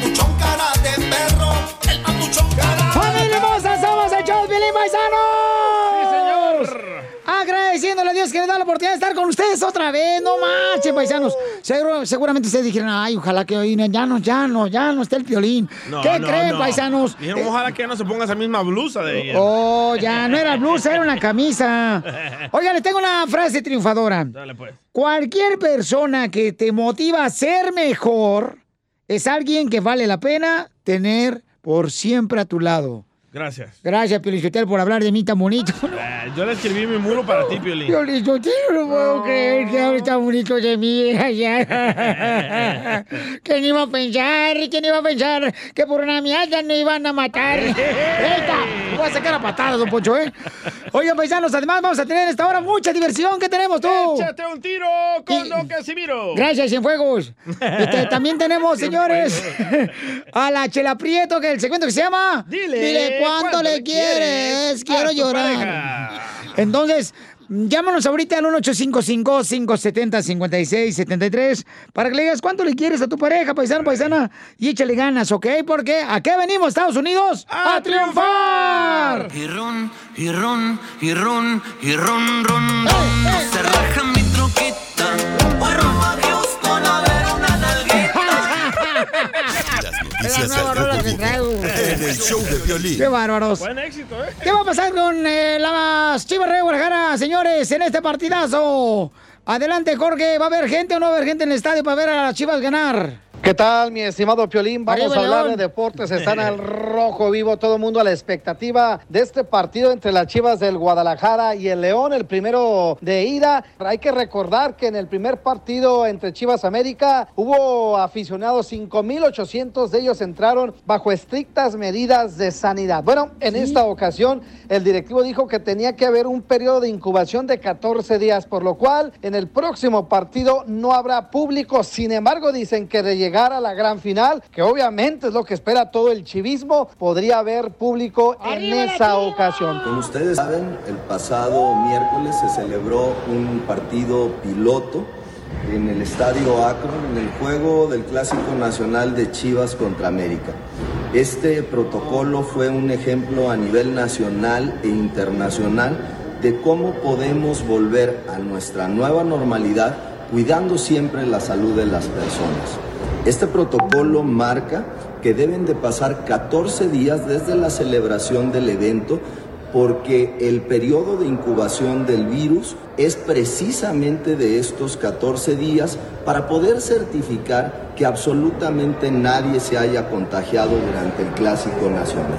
Papuchón cara de perro, el papuchón cara ¡Familia hermosa! ¡Somos el señor! Agradeciéndole a Dios que le da la oportunidad de estar con ustedes otra vez. ¡No manchen, paisanos! Seguro- seguramente ustedes dijeron, ay, ojalá que hoy no- ya no, ya no, ya no esté el Piolín. No, ¿Qué no, creen, no. paisanos? Dijeron, Eh, ojalá que ya no se ponga esa misma blusa de ella. Oh, ya, no era blusa, era una camisa. Oigan, les tengo una frase triunfadora. Dale, pues. Cualquier persona que te motiva a ser mejor es alguien que vale la pena tener por siempre a tu lado. Gracias. Gracias, Piolichotel, por hablar de mí tan bonito. Eh, yo le escribí mi muro para ti, Piolín. Piolichotel, no puedo creer que hable tan bonito de mí. ¿Quién iba a pensar? ¿Quién iba a pensar que por una mialla no iban a matar? ¡Eita! Voy a sacar a patadas, don Poncho, ¿eh? Oigan, paisanos, además vamos a tener en esta hora mucha diversión. ¿Qué tenemos tú? ¡Échate un tiro con Don Casimiro! Gracias, Cienfuegos. Este, también tenemos, señores, a la Chela Prieto, que el segmento que se llama Dile cuánto, cuánto le quieres. Quiero a tu llorar. Entonces, llámanos ahorita al 1855-570-5673 para que le digas cuánto le quieres a tu pareja, paisano, paisana, y échale ganas, ¿ok? Porque ¿a qué venimos, Estados Unidos? ¡A, triunfar! Y ron, y ron, y ron, y ron, ron, ron. No Que traigo. en el show de violín. ¡Qué bárbaros! Buen éxito, ¿eh? ¿Qué va a pasar con eh, las Chivas de Guadalajara, señores, en este partidazo? Adelante, Jorge. ¿Va a haber gente o no va a haber gente en el estadio para ver a las Chivas ganar? ¿Qué tal, mi estimado Piolín? Vamos Arriba, a hablar León. de deportes. Están al rojo vivo, todo el mundo a la expectativa de este partido entre las Chivas del Guadalajara y el León, el primero de ida. Hay que recordar que en el primer partido entre Chivas América hubo aficionados, 5.800 de ellos entraron bajo estrictas medidas de sanidad. Bueno, en esta ocasión el directivo dijo que tenía que haber un periodo de incubación de 14 días, por lo cual en el próximo partido no habrá público. Sin embargo, dicen que de llegar a la gran final, que obviamente es lo que espera todo el chivismo, podría haber público en esa ocasión. Como ustedes saben, el pasado miércoles se celebró un partido piloto en el Estadio Akron, en el juego del Clásico Nacional de Chivas contra América. Este protocolo fue un ejemplo a nivel nacional e internacional de cómo podemos volver a nuestra nueva normalidad cuidando siempre la salud de las personas. Este protocolo marca que deben de pasar 14 días desde la celebración del evento porque el periodo de incubación del virus es precisamente de estos 14 días para poder certificar que absolutamente nadie se haya contagiado durante el Clásico Nacional.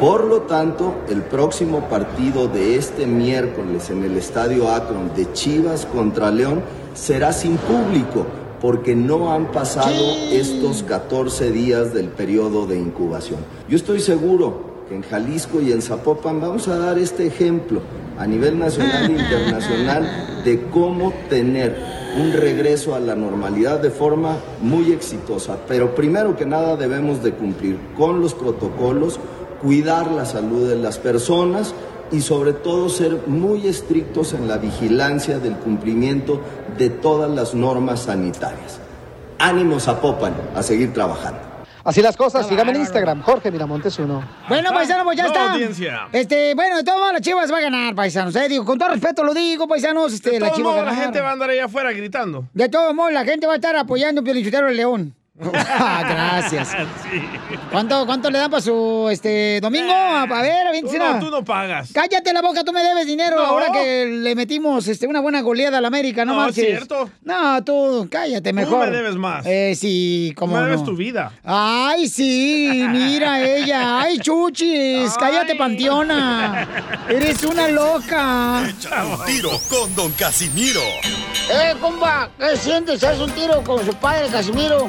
Por lo tanto, el próximo partido de este miércoles en el Estadio Akron de Chivas contra León será sin público porque no han pasado estos 14 días del periodo de incubación. Yo estoy seguro que en Jalisco y en Zapopan vamos a dar este ejemplo a nivel nacional e internacional de cómo tener un regreso a la normalidad de forma muy exitosa. Pero primero que nada debemos de cumplir con los protocolos, cuidar la salud de las personas y sobre todo ser muy estrictos en la vigilancia del cumplimiento de todas las normas sanitarias. Ánimo Zapopan a seguir trabajando. Así las cosas, sígame en Instagram, Jorge Miramontes uno. Bueno, paisano, pues ya está. audiencia. Este, bueno, de todos modos, las chivas va a ganar, paisanos. Eh, digo, con todo respeto lo digo, paisanos, este, De la chivas va a modos, la gente va a andar allá afuera gritando. De todos modos, la gente va a estar apoyando a Piolichotero el León. Ah, Gracias. Sí. ¿Cuánto, ¿Cuánto le dan para su este domingo? A, a ver, Tú no, tú no pagas. Cállate la boca, tú me debes dinero No. ahora que le metimos este, una buena goleada a la América, no, No, es marches. cierto. No, tú cállate mejor. me debes más. Eh, sí, como me debes no. tu vida. Ay, sí, mira ella. Ay, chuchis, cállate, panteona. Eres una loca. Un tiro con Don Casimiro. Eh, compa, ¿qué sientes? ¿Haz un tiro con su padre, Casimiro?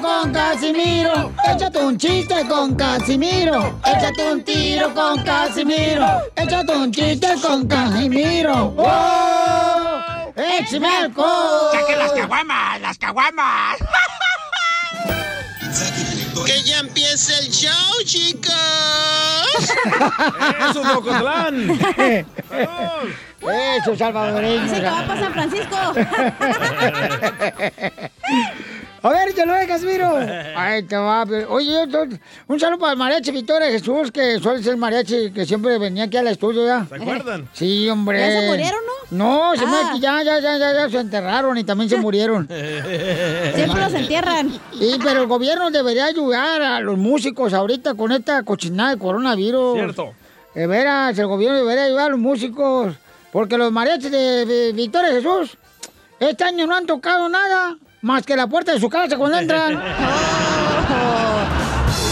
Con Casimiro. Échate un chiste con Casimiro. Échate un tiro con Casimiro. Échate un chiste con Casimiro. ¡Wow! ¡Échame alcohol! ¡Saquen las caguamas! ¡Las caguamas! ¡Que ya empiece el show, chicos! Eso, Locotlán. Eso, salvadoreño. Dice que va para San Francisco. A ver, te lo ve, Casimiro. Ay, te va. pero- Oye, un saludo para el mariachi Victoria Jesús, que suele ser el mariachi que siempre venía aquí al estudio, ¿ya? ¿Se acuerdan? Sí, hombre. ¿Ya se murieron, no? No, se me Ah. aquí ya, ya, ya, ya, ya se enterraron y también se murieron. Siempre los entierran. Sí, pero el gobierno debería ayudar a los músicos ahorita con esta cochinada de coronavirus. Cierto. De veras, el gobierno debería ayudar a los músicos. Porque los mariachis de, de Victoria Jesús este año no han tocado nada más que la puerta de su casa cuando entran.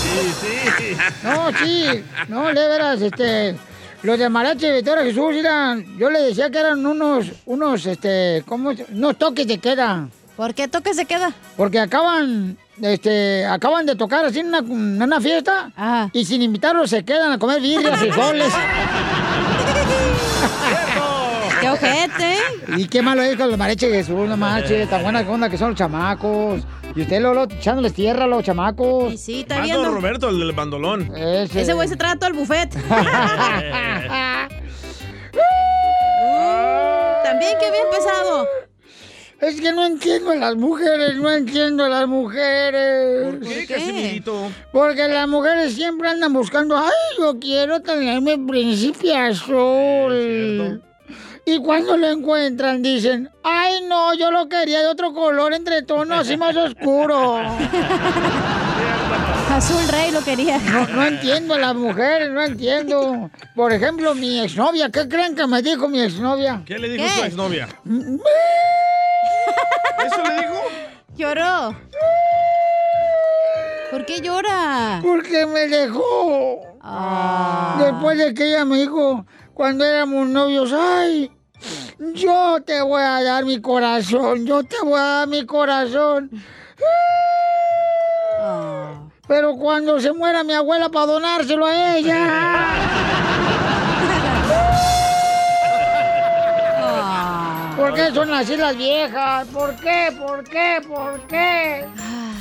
Sí, sí. No, sí, no, de veras, este, los de mariachi de Victoria Jesús eran, yo le decía que eran unos, unos, este, ¿cómo? Unos toques de queda. ¿Por qué toque se queda? Porque acaban, este, acaban de tocar así en una, en una fiesta Ajá. y sin invitarlos se quedan a comer birrias, frijoles. ¡Qué ojete! y qué malo es con los mariachis de Jesús, no manches, tan buena onda que son los chamacos. Y usted, Lolo, echándoles tierra a los chamacos. Y sí, está viendo. Roberto, el del bandolón. Ese, Ese güey se traga todo el buffet. También que bien pesado. Es que no entiendo a las mujeres, no entiendo a las mujeres. ¿Por qué, Casimirito? Porque las mujeres siempre andan buscando, ay, yo quiero tenerme príncipe azul. Y cuando lo encuentran dicen, ay no, yo lo quería de otro color entre tonos así más oscuro. Azul Rey lo quería. No, no entiendo a las mujeres, no entiendo. Por ejemplo, mi exnovia, ¿qué creen que me dijo mi exnovia? ¿Qué le dijo ¿Qué? su exnovia? ¿Eso le dijo? Lloró. ¿Por qué llora? Porque me dejó. Ah. Después de que ella me dijo, cuando éramos novios, ay, yo te voy a dar mi corazón, yo te voy a dar mi corazón. Ah. Pero cuando se muera mi abuela para donárselo a ella. Ah. ¿Por qué son así las viejas? ¿Por qué? ¿Por qué? ¿Por qué?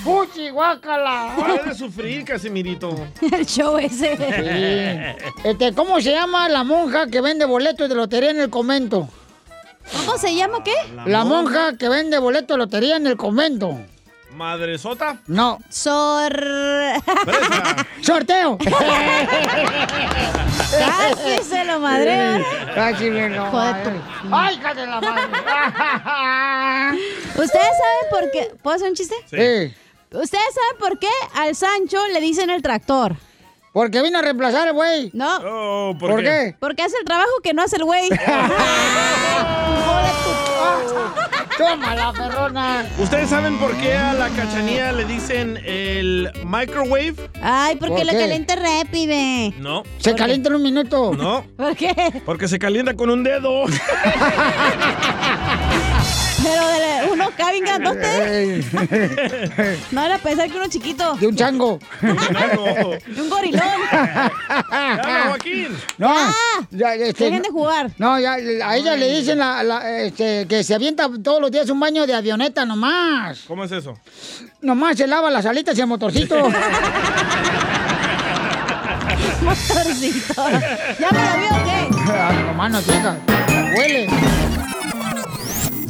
¡Fuchi, guácala! De sufrir, Casimirito. El show ese. Sí. Este, ¿Cómo se llama la monja que vende boletos de lotería en el convento? ¿Cómo se llama qué? La monja que vende boletos de lotería en el convento. ¿Madresota? No. Sor... ¡Sorteo! Casi se lo madre. Casi me lo madre. ¡Ay, de la madre! ¿Ustedes saben por qué? ¿Puedo hacer un chiste? Sí. ¿Ustedes saben por qué al Sancho le dicen el tractor? Porque vino a reemplazar el güey. No, Oh, ¿por, ¿Por qué? porque hace el trabajo que no hace el güey. ¡Toma la perrona! ¿Ustedes saben por qué a la cachanía le dicen el microwave? Ay, porque ¿Por lo calienta rápido. No. Se calienta en un minuto. No. ¿Por qué? Porque se calienta con un dedo. Pero de uno acá bien grandote. No era pensar que uno chiquito. De un chango. De un gorilón. Joaquín. No, Ah, ya, este, dejen de jugar. No, ya, a ella le dicen la- la, este, que se avienta todos los días un baño de avioneta nomás. ¿Cómo es eso? Nomás se lava las alitas y el motorcito. Motorcito. ¿Ya me lo vio o qué? Ah, nomás no llega. Huele.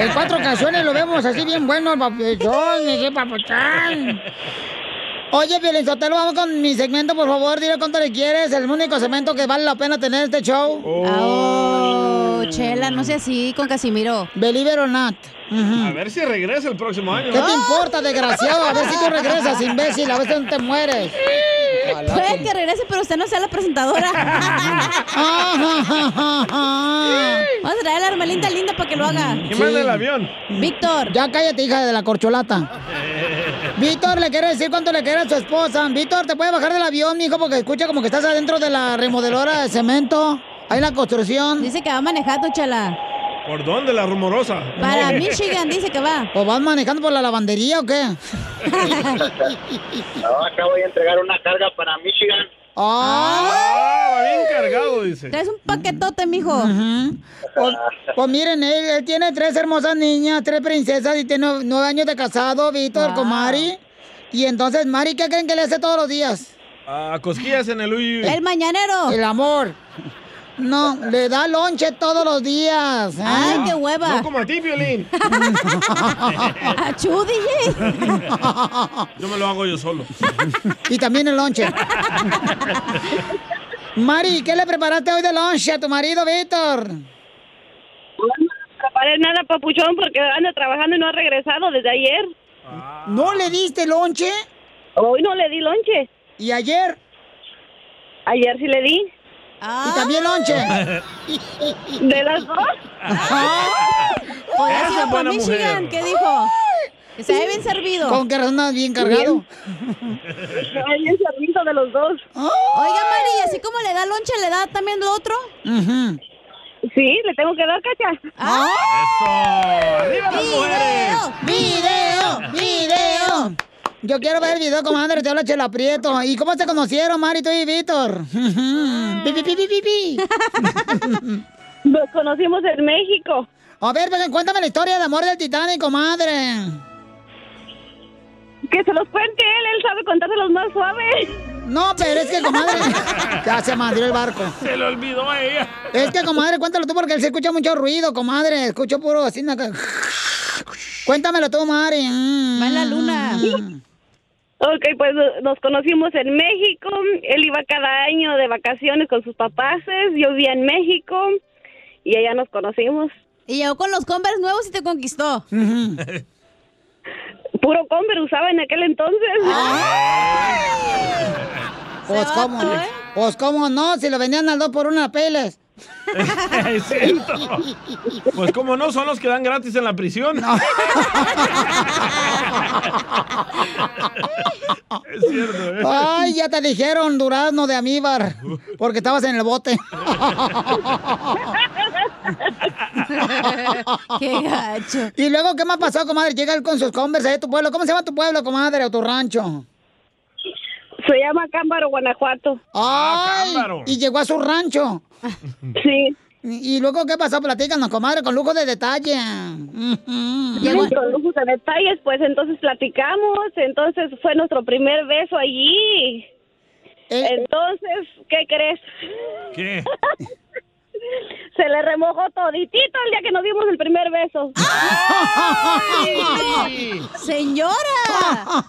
En cuatro ocasiones lo vemos así bien bueno, el papuchón, ese papuchón. Oye, Pielizotelo, vamos con mi segmento, por favor, dile cuánto le quieres, el único segmento que vale la pena tener este show. Oh, Chela, no sea así con Casimiro. Believe it or not. A ver si regresa el próximo año. ¿Qué te importa, desgraciado? A ver si tú regresas, imbécil, a ver si no te mueres. Puede que regrese, pero usted no sea la presentadora. Vamos a traer a la hermelinda linda para que lo haga. ¿Quién manda el avión? Víctor. Ya cállate, hija de la corcholata. Víctor, le quiere decir cuánto le quiere a su esposa. Víctor, ¿te puede bajar del avión, mijo? Porque escucha como que estás adentro de la remodelora de cemento. Ahí en la construcción. Dice que va manejando, Chela. ¿Por dónde la rumorosa? Para Michigan dice que va. ¿O vas manejando por la lavandería o qué? No, acabo de entregar una carga para Michigan. Ah, va bien cargado, dice. Traes un paquetote, mijo. Pues, pues miren, él, él tiene tres hermosas niñas, tres princesas y tiene nueve- nueve años de casado, Víctor, con Mari. Y entonces, Mari, ¿qué creen que le hace todos los días? Ah, cosquillas en el uy. El mañanero. El amor. No, le da lonche todos los días. ¿eh? Ay, qué hueva. No como a ti, Violín. Achú, DJ. Yo me lo hago yo solo. Y también el lonche. Mari, ¿qué le preparaste hoy de lonche a tu marido, Víctor? No preparé nada, papuchón, porque anda trabajando y no ha regresado desde ayer. ¿No le diste lonche? Hoy no le di lonche. ¿Y ayer? Ayer sí le di. ¿Y también lonche? ¿De las dos? Pues ya Esa se iba es por buena Michigan. mujer. ¿Qué dijo? Que se ve bien servido. ¿Con qué razón andas bien cargado? Ay, bien servido de los dos. Oiga, Mari, ¿y así como le da lonche, le da también lo otro? Sí, le tengo que dar cacha. ¡Eso! ¡Arriba las mujeres! ¡Video! ¡Video! Yo quiero ver el video, comadre, te habla Chela Prieto. ¿Y cómo se conocieron, Mari, tú y Víctor? pi, pi, pi, pi, pi, pi. Nos conocimos en México. A ver, venga, cuéntame la historia de amor del Titanic, comadre. Que se los cuente él, él sabe contárselos más suave. No, pero es que, comadre, ya se madrió el barco. Se le olvidó a ella. Es que, comadre, cuéntalo tú porque él se escucha mucho ruido, comadre. Escucho puro así. Cuéntamelo tú, Mari. Mm. Va en la luna. Ok, pues nos conocimos en México. Él iba cada año de vacaciones con sus papás. Yo vivía en México y allá nos conocimos. Y llegó con los Converse nuevos y te conquistó. Puro Converse usaba en aquel entonces. Pues cómo, no? pues cómo no, si lo vendían al 2 por una peles. es cierto. Pues como no, son los que dan gratis en la prisión. es cierto, ¿eh? Ay, ya te dijeron durazno de amíbar, porque estabas en el bote. Qué gacho. Y luego, ¿qué más pasó, comadre? Llega él con sus converse de tu pueblo. ¿Cómo se llama tu pueblo, comadre, o tu rancho? Se llama Cámbaro, Guanajuato. Ay, y llegó a su rancho. Sí. ¿Y y luego qué pasó? Platícanos, comadre, con lujo de detalle. Llegó con lujos de detalles, pues entonces platicamos, entonces fue nuestro primer beso allí. Entonces, ¿qué crees? ¿Qué? Se le remojó toditito el día que nos dimos el primer beso. ¡Señora!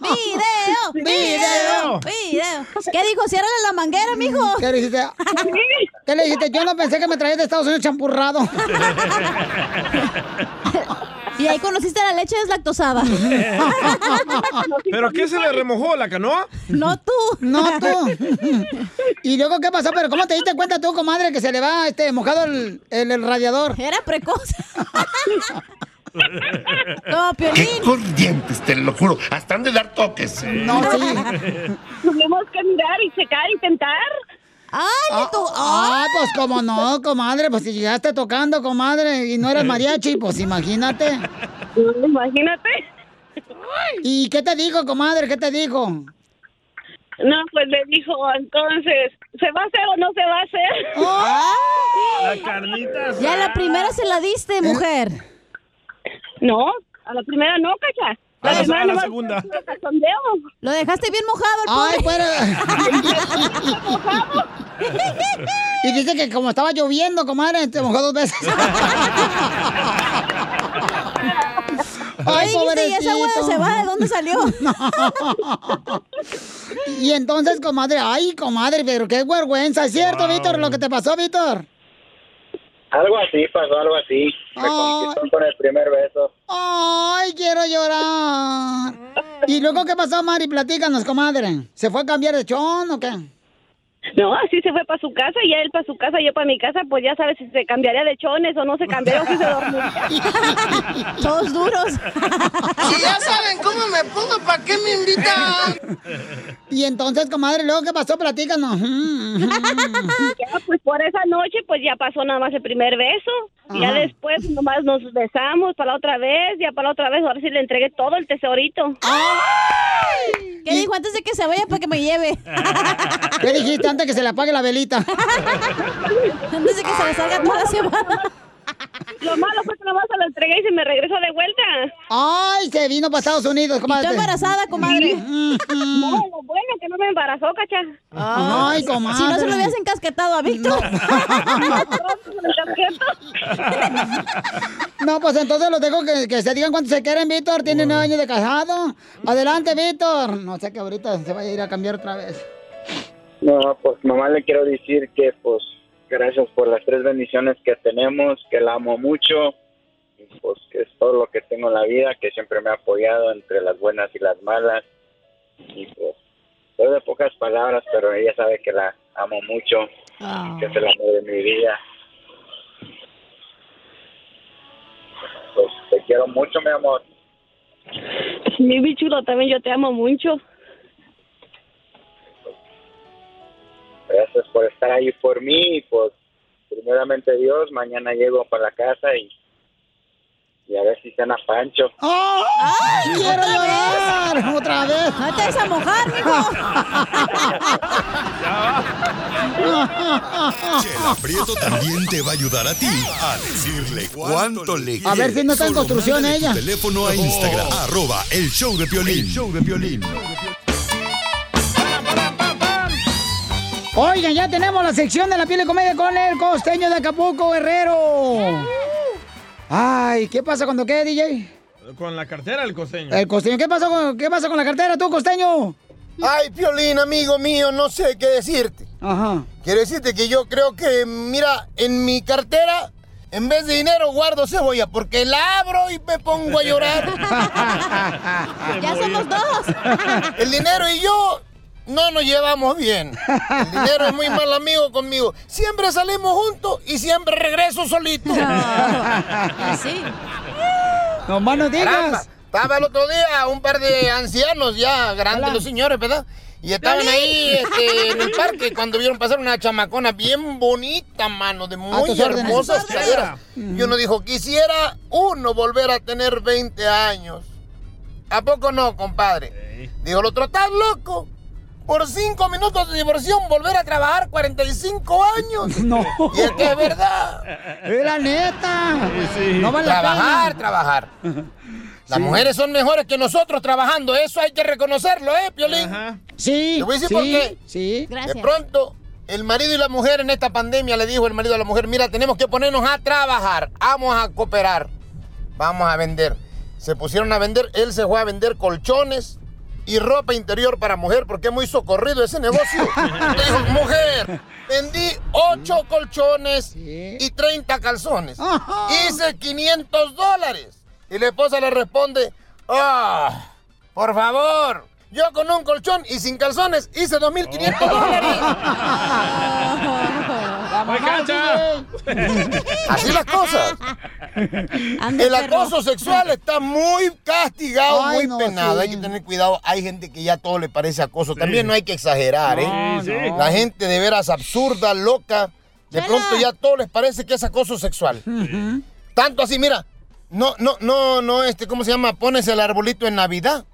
¡Video! ¡Video! video. Video. ¿Qué dijo? Ciérrale la manguera, mijo. ¿Qué le dijiste? ¿Qué le dijiste? Yo no pensé que me traías de Estados Unidos champurrado. Y ahí conociste la leche deslactosada. ¿Pero qué se le remojó? ¿La canoa? No tú. No tú. ¿Y luego qué pasó? ¿Pero cómo te diste cuenta tú, comadre, que se le va este mojado el, el- el radiador? Era precoz. No, Piolín. Qué corrientes, te lo juro. Hasta han de dar toques. No, sí. Tuvimos que mirar y checar, intentar. ¡Ay, Ah, ah, pues cómo no, comadre, pues si llegaste tocando, comadre, y no eras mariachi, pues imagínate. Imagínate. ¿Y qué te dijo, comadre? ¿Qué te dijo? No, pues le dijo, entonces, ¿se va a hacer o no se va a hacer? La carnita. Ya la primera se la diste, mujer. No, a la primera no, cacha. A la- a la segunda. Lo dejaste bien mojado el Ay, pobre. Y dice que como estaba lloviendo, comadre, te mojó dos veces. Ay, dijiste, ¿y esa de pobrecito. cebada de dónde salió? Y entonces, comadre, ay, comadre, pero qué vergüenza. ¿Es cierto, Víctor, lo que te pasó, Víctor? Algo así pasó, algo así. Me conquistó con el primer beso. Ay, quiero llorar. ¿Y luego qué pasó, Mari? Platícanos, comadre. ¿Se fue a cambiar de chón o qué? No, así se fue para su casa y él para su casa, yo para mi casa, pues ya sabes si se cambiaría de chones o no se cambiaría o si se dormiría. Todos duros. Si ya saben cómo me pongo, ¿para qué me invitan? Y entonces, comadre, ¿luego qué pasó? Platícanos. Ya, pues por esa noche, pues ya pasó nada más el primer beso. Y Ya después nomás nos besamos para la otra vez, ya para la otra vez, ahora sí le entregué todo el tesorito. ¿Qué dijo antes de que se vaya para que me lleve? ¿Qué dijiste antes que se le apague la velita? Antes de que se le salga toda la cebada. Lo malo fue que nomás se lo entregué y se me regresó de vuelta. Ay, se vino para Estados Unidos, comadre. ¿Y tú embarazada, comadre? No, lo bueno que no me embarazó, cacha. Ay, comadre. Si no se lo hubieras encasquetado a Víctor. No, pues entonces los dejo que, que se digan cuánto se quieren, Víctor. Tiene nueve años de casado. Adelante, Víctor. No sé que ahorita se vaya a ir a cambiar otra vez. No, pues nomás le quiero decir que, pues, gracias por las tres bendiciones que tenemos, que la amo mucho, y pues que es todo lo que tengo en la vida, que siempre me ha apoyado entre las buenas y las malas, y pues, soy de pocas palabras, pero ella sabe que la amo mucho, que es el amor de mi vida. Pues te quiero mucho, mi amor. Mi bichulo, también yo te amo mucho. Gracias por estar ahí por mí y pues primeramente Dios, mañana llego para la casa y, y a ver si cena Pancho. ¡Ay, quiero llorar! ¡Otra vez! ¡No te vas a mojar, Chela Prieto también te va a ayudar a ti a decirle cuánto le quieres. A ver si no está en construcción ella. Teléfono a Instagram, arroba el show de Piolín. El show de Piolín. Oigan, ya tenemos la sección de la piel de comedia con el costeño de Acapulco, Guerrero. Ay, ¿qué pasa cuando qué, DJ? Con la cartera el costeño. El costeño, ¿qué pasó con, qué pasa con la cartera tú, costeño? Ay, Piolín, amigo mío, no sé qué decirte. Ajá. Quiero decirte que yo creo que, mira, en mi cartera, en vez de dinero, guardo cebolla, porque la abro y me pongo a llorar. Ya somos dos. El dinero y yo no nos llevamos bien. El dinero es muy mal amigo conmigo. Siempre salimos juntos y siempre regreso solito. sí. No más no Caramba, digas. Estaba el otro día un par de ancianos ya, grandes Hola. los señores, ¿verdad? Y estaban ahí este, en el parque cuando vieron pasar una chamacona bien bonita, mano, de muy hermosas caderas. Y uno dijo, quisiera uno volver a tener 20 años. ¿A poco no, compadre? Dijo el otro, ¿estás loco? Por cinco minutos de diversión, volver a trabajar 45 años. No. Y es que es verdad. Es la neta. No vale la trabajar, trabajar. Las Sí. mujeres son mejores que nosotros trabajando, eso hay que reconocerlo, ¿eh, Piolín? Sí. Te voy a decir sí, por qué. Sí. De pronto, el marido y la mujer en esta pandemia le dijo el marido a la mujer, mira, tenemos que ponernos a trabajar, vamos a cooperar, vamos a vender. Se pusieron a vender, él se fue a vender colchones, y ropa interior para mujer porque es muy socorrido ese negocio. Le dijo, mujer, vendí 8 colchones y 30 calzones. Hice 500 dólares. Y la esposa le responde, ah, por favor, yo con un colchón y sin calzones hice 2.500 dólares. Así las cosas. Ande, El perro. acoso sexual está muy castigado, Ay, muy no, penado. sí. Hay que tener cuidado. Hay gente que ya todo le parece acoso. También no hay que exagerar, ¿eh? No, no. La gente de veras absurda, loca. De pronto ya todo les parece que es acoso sexual. Tanto así, mira. No, no, no, no, este, ¿cómo se llama? Pones el arbolito en Navidad.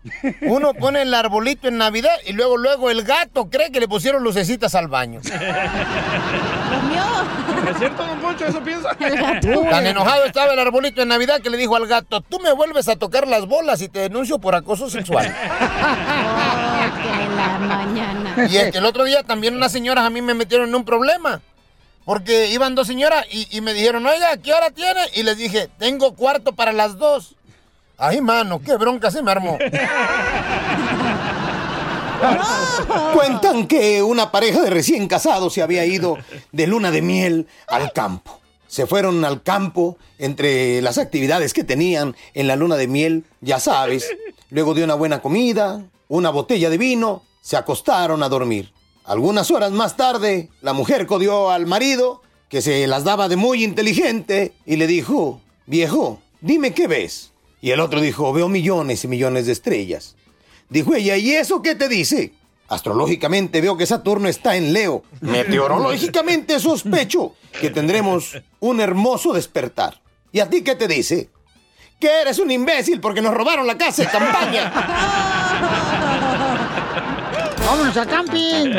Uno pone el arbolito en Navidad y luego, luego el gato cree que le pusieron lucecitas al baño. ¿Es cierto, don Poncho? ¿Eso piensa? Tan enojado estaba el arbolito en Navidad que le dijo al gato, tú me vuelves a tocar las bolas y te denuncio por acoso sexual. la mañana. Y es que el otro día también unas señoras a mí me metieron en un problema. Porque iban dos señoras y, me dijeron, oiga, ¿qué hora tiene? Y les dije, tengo cuarto para las dos. Ay, mano, qué bronca se me armó. Cuentan que una pareja de recién casados se había ido de luna de miel al campo. Se fueron al campo entre las actividades que tenían en la luna de miel, ya sabes. Luego de una buena comida, una botella de vino, se acostaron a dormir. Algunas horas más tarde, la mujer codió al marido, que se las daba de muy inteligente, y le dijo, viejo, dime qué ves. Y el otro dijo, veo millones y millones de estrellas. Dijo ella, ¿y eso qué te dice? Astrológicamente veo que Saturno está en Leo. Meteorológicamente sospecho que tendremos un hermoso despertar. ¿Y a ti qué te dice? Que eres un imbécil porque nos robaron la casa de campaña. ¡Vámonos a camping!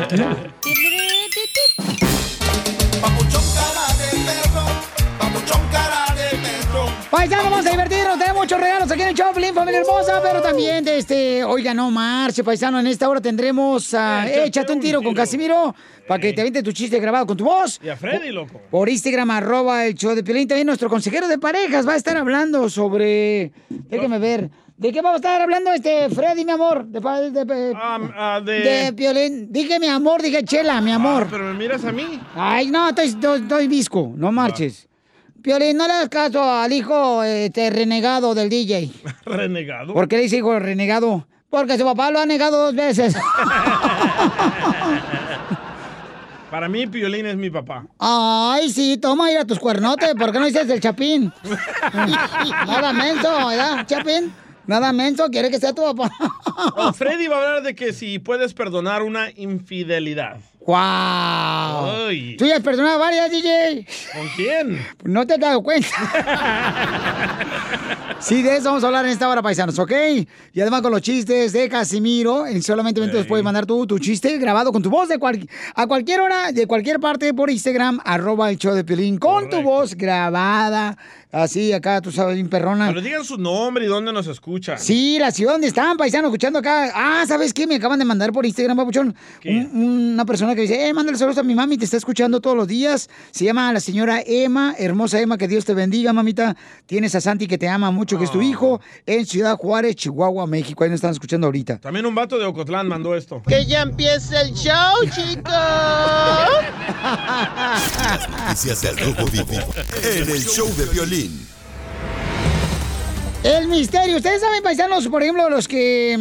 Paisano, vamos a divertirnos, tenemos muchos regalos aquí en el Choplin, familia hermosa, pero también, de este, oiga, no marche, paisano, en esta hora tendremos a Échate un tiro con Casimiro, para que te aviente tu chiste grabado con tu voz. Y a Freddy, loco. Por Instagram, arroba el show de Piolín. También nuestro consejero de parejas va a estar hablando sobre... Déjame ver. ¿De qué vamos a estar hablando, este, Freddy, mi amor? De, de, de, ah, de- de Piolín. Dije mi amor, dije chela, mi amor. Ah, pero me miras a mí. Ay, no, estoy, estoy, estoy visco, no marches. Piolín, no le hagas caso al hijo este, renegado del DJ. Renegado. ¿Por qué le dice hijo renegado? Porque su papá lo ha negado dos veces. Para mí, Piolín es mi papá. Ay, sí, toma, ir a tus cuernotes. ¿Por qué no dices el chapín? Nada menso, ¿verdad, chapín? Nada menso, quiere que sea tu papá. Oh, Freddy va a hablar de que si puedes perdonar una infidelidad. ¡Wow! Ay. ¿Tú ya has perdonado varias, DJ? ¿Con quién? No te has dado cuenta. Sí, de eso vamos a hablar en esta hora, paisanos, ¿ok? Y además con los chistes de Casimiro, en solamente minutos puedes mandar tú tu chiste grabado con tu voz de cual- a cualquier hora, de cualquier parte por Instagram, arroba el show de Piolín, con tu voz grabada, así acá, tú sabes, bien perrona. Pero digan su nombre y dónde nos escuchan. Sí, la ciudad donde están, paisanos, escuchando acá. Ah, ¿sabes qué? Me acaban de mandar por Instagram, papuchón. Un- una persona que dice, eh, mándale saludos a mi mami, te está escuchando todos los días. Se llama la señora Emma, hermosa Emma, que Dios te bendiga, mamita. Tienes a Santi que te ama mucho, que es tu hijo, en Ciudad Juárez, Chihuahua, México. Ahí nos están escuchando ahorita. También un vato de Ocotlán mandó esto. Que ya empiece el show, chicos. Noticias del Rojo Vivo en el show de violín. El misterio. Ustedes saben, paisanos, por ejemplo, los que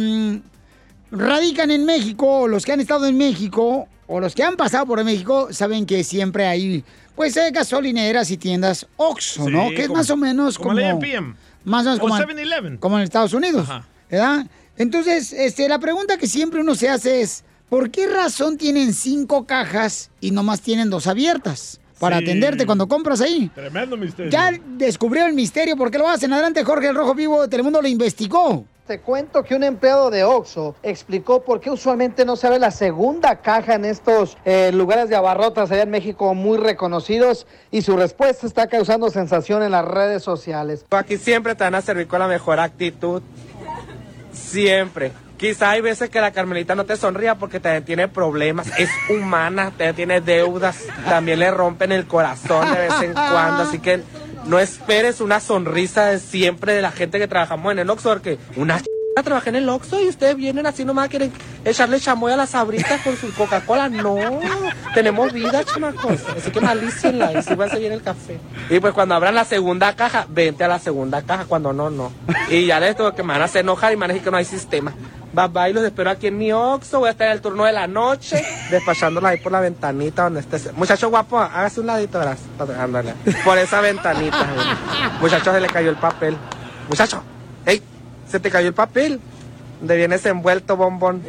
mm, radican en México, o los que han estado en México, o los que han pasado por México, saben que siempre hay, pues, eh, gasolineras y tiendas Oxxo, Sí, ¿no? Que es más o menos como como... el AMPM. Más o menos O como... 7-Eleven. Como en Estados Unidos, Ajá. ¿verdad? Entonces, este, la pregunta que siempre uno se hace es, ¿por qué razón tienen cinco cajas y nomás tienen dos abiertas? Para Sí. atenderte cuando compras ahí. Tremendo misterio. Ya descubrió el misterio, ¿por qué lo hacen? Adelante, Jorge, el Rojo Vivo de Telemundo lo investigó. Te cuento que un empleado de Oxxo explicó por qué usualmente no se abre la segunda caja en estos eh, lugares de abarrotas allá en México muy reconocidos y su respuesta está causando sensación en las redes sociales. Aquí siempre te van a servir con la mejor actitud. Siempre. Quizá hay veces que la Carmelita no te sonría porque también tiene problemas. Es humana, también tiene deudas. También le rompen el corazón de vez en cuando. Así que no esperes una sonrisa de siempre de la gente que trabajamos en el Oxxo porque una ch... a trabajar en el Oxxo y ustedes vienen así nomás quieren echarle chamoy a las sabritas con su Coca-Cola. No, tenemos vida, chamacos. Así que malícenla y sírvanse bien el café. Y pues cuando abran la segunda caja, vente a la segunda caja. Cuando no, no. Y ya de esto que me van a hacer enojar y me van a decir que no hay sistema. Bye bye, los espero aquí en mi Oxxo. Voy a estar en el turno de la noche, despachándola ahí por la ventanita donde esté. Muchacho guapo, hágase un ladito. Ándale. Por esa ventanita. güey. Muchacho, se le cayó el papel. Muchacho. Se te cayó el papel. Donde vienes envuelto, bombón.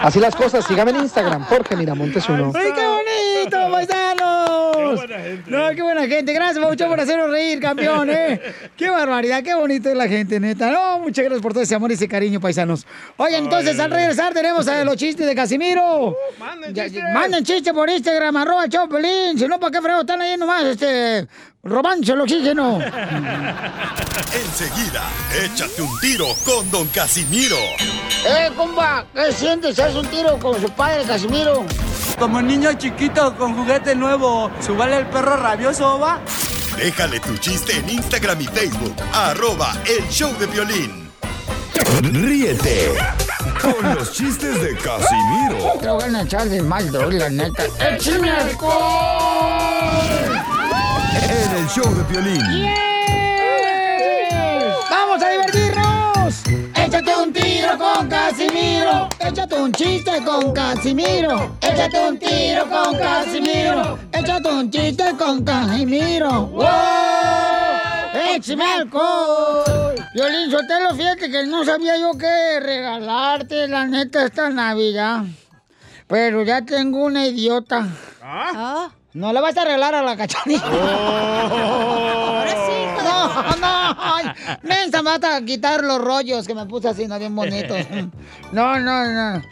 Así las cosas, sígame en Instagram, Jorge Miramontes uno. ¡Ay, qué bonito, paisanos! Gente. Gracias, mucho por hacernos reír, campeón, ¿eh? Qué barbaridad, qué bonito es la gente, neta. No, muchas gracias por todo ese amor y ese cariño, paisanos. Oigan, entonces, al regresar tenemos a los chistes de Casimiro. manden chistes. Manden chistes por Instagram, arroba Chopelín. Si no, ¿para qué frego están ahí nomás, este, robándose el oxígeno? Enseguida, échate un tiro con Don Casimiro. ¡Eh, compa! ¿Qué sientes? ¿Haz un tiro con su padre, Casimiro? Como niño chiquito con juguete nuevo, ¿subale el perro rabioso, va? Déjale tu chiste en Instagram y Facebook, arroba el show de violín. Ríete con los chistes de Casimiro Te voy a echar de mal, doy, la neta. ¡Échame alcohol! en el show de violín. ¡Vamos a divertirnos! Échate un tiro con Casimiro. Échate un chiste con Casimiro. Échate un tiro con Casimiro. Échate un chiste con Casimiro. ¡Wow! ¡Échame alcohol! Violín Sotelo, fíjate que no sabía yo qué regalarte, la neta, esta Navidad. Pero ya tengo una idiota. ¿Ah? No le vas a arreglar a la cachanilla. Ahora sí, No, no. ay, Mensa, me vas a quitar los rollos que me puse así, no bien bonitos. No, no, no.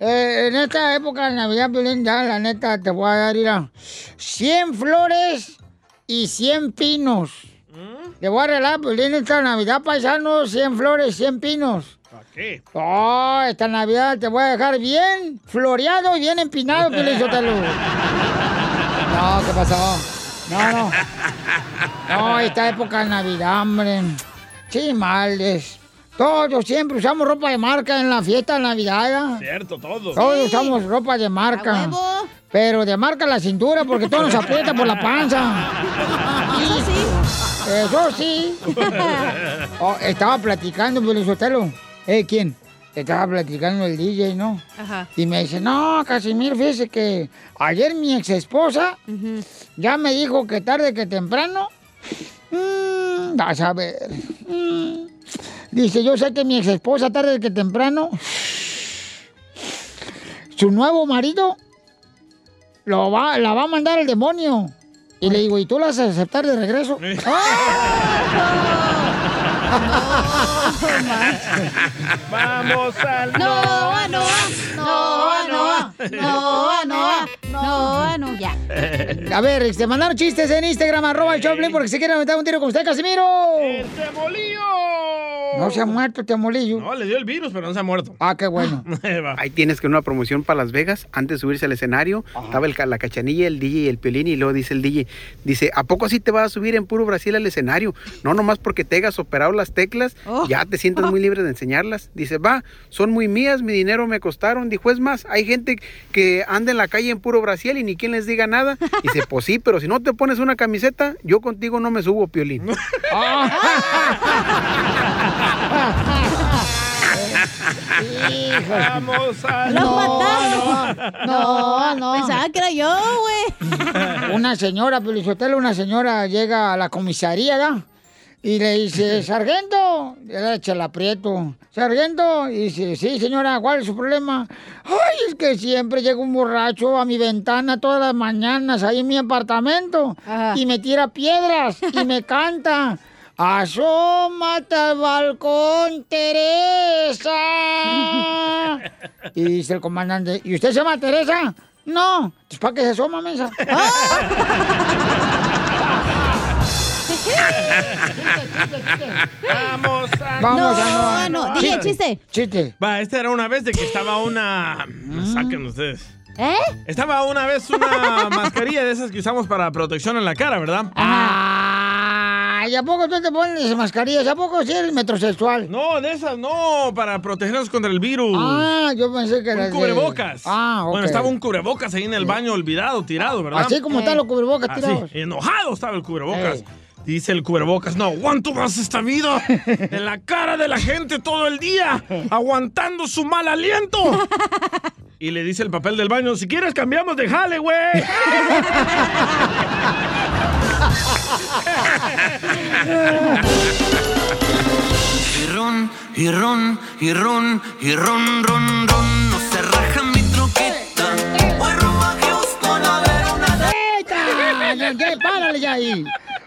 Eh, en esta época de Navidad, Piolín, ya la neta te voy a dar, mira, 100 flores y 100 pinos. Le voy a arreglar, Piolín, esta Navidad, paisanos, 100 flores, 100 pinos. ¿Para qué? Oh, esta Navidad te voy a dejar bien floreado y bien empinado, Piolín Sotelo. No, ¿qué pasó? No, no. No, esta época de Navidad, hombre. Chimales. Todos siempre usamos ropa de marca en la fiesta de Navidad. ¿ya? Cierto, todo. Todos usamos ropa de marca. Pero de marca la cintura porque todo nos aprieta por la panza. Eso sí. Eso sí. Oh, estaba platicando, Pelizotelo. ¿Eh, quién? Estaba platicando el DJ, ¿no? Ajá. Y me dice, no, Casimiro, fíjese que ayer mi ex esposa ya me dijo que tarde que temprano. mm, vas a ver. mm, dice, yo sé que mi ex esposa tarde que temprano. Su nuevo marido lo va, la va a mandar al demonio. Y le digo, ¿y tú la vas a aceptar de regreso? Vamos al No, no, no, no, no, no, no, no, ya. A ver, se mandaron chistes en Instagram, arroba el Choplin, porque se quieren meter un tiro con usted, Casimiro. ¡El temolillo! No se ha muerto el temolillo. No, le dio el virus, pero no se ha muerto. Ah, qué bueno. Ahí tienes que una promoción para Las Vegas, antes de subirse al escenario, estaba el, la cachanilla, el DJ y el piolín, y luego dice el DJ, dice, ¿a poco así te vas a subir en puro Brasil al escenario? No, nomás porque te hayas operado las teclas, ya te sientes muy libre de enseñarlas. Dice, va, son muy mías, mi dinero me costaron. Dijo, es más, hay gente que anda en la calle en puro Brasil y ni quien les diga nada. Dice, pues sí, pero si no te pones una camiseta, yo contigo no me subo, piolín. Vamos al ¡Lo mataron! No, no. Pensaba que era yo, güey. Una señora, Pelizotelo, una señora llega a la comisaría. Y le dice, sargento, le echa el aprieto. Sargento, y dice, sí, señora, ¿cuál es su problema? Ay, es que siempre llega un borracho a mi ventana todas las mañanas ahí en mi apartamento y me tira piedras y me canta. Asómate al balcón, Teresa. Y dice el comandante, ¿y usted se llama Teresa? No, pues para que se asoma, mensa. Vamos a Vamos a no, no. DJ, chiste. Chiste. Va, esta era una vez de que estaba una. Me saquen ustedes. ¿Eh? Estaba una vez una mascarilla de esas que usamos para protección en la cara, ¿verdad? Ah, ¿y a poco tú te pones mascarillas? ¿A poco sí eres metrosexual? No, de esas no, para protegernos contra el virus. Ah, yo pensé que era Un cubrebocas. Ah, ok. Bueno, estaba un cubrebocas ahí en el baño olvidado, tirado, ¿verdad? Así como están los cubrebocas Así, tirados. enojado estaba el cubrebocas. Dice el cubrebocas, no aguanto más esta vida en la cara de la gente todo el día, aguantando su mal aliento. Y le dice el papel del baño, si quieres cambiamos de jale, güey. Y ron, y ron, y ron, y ron, ron, ron. No se raja mi troquita. Voy rumbo a Houston a ver una ya, ¡Párale ya ahí!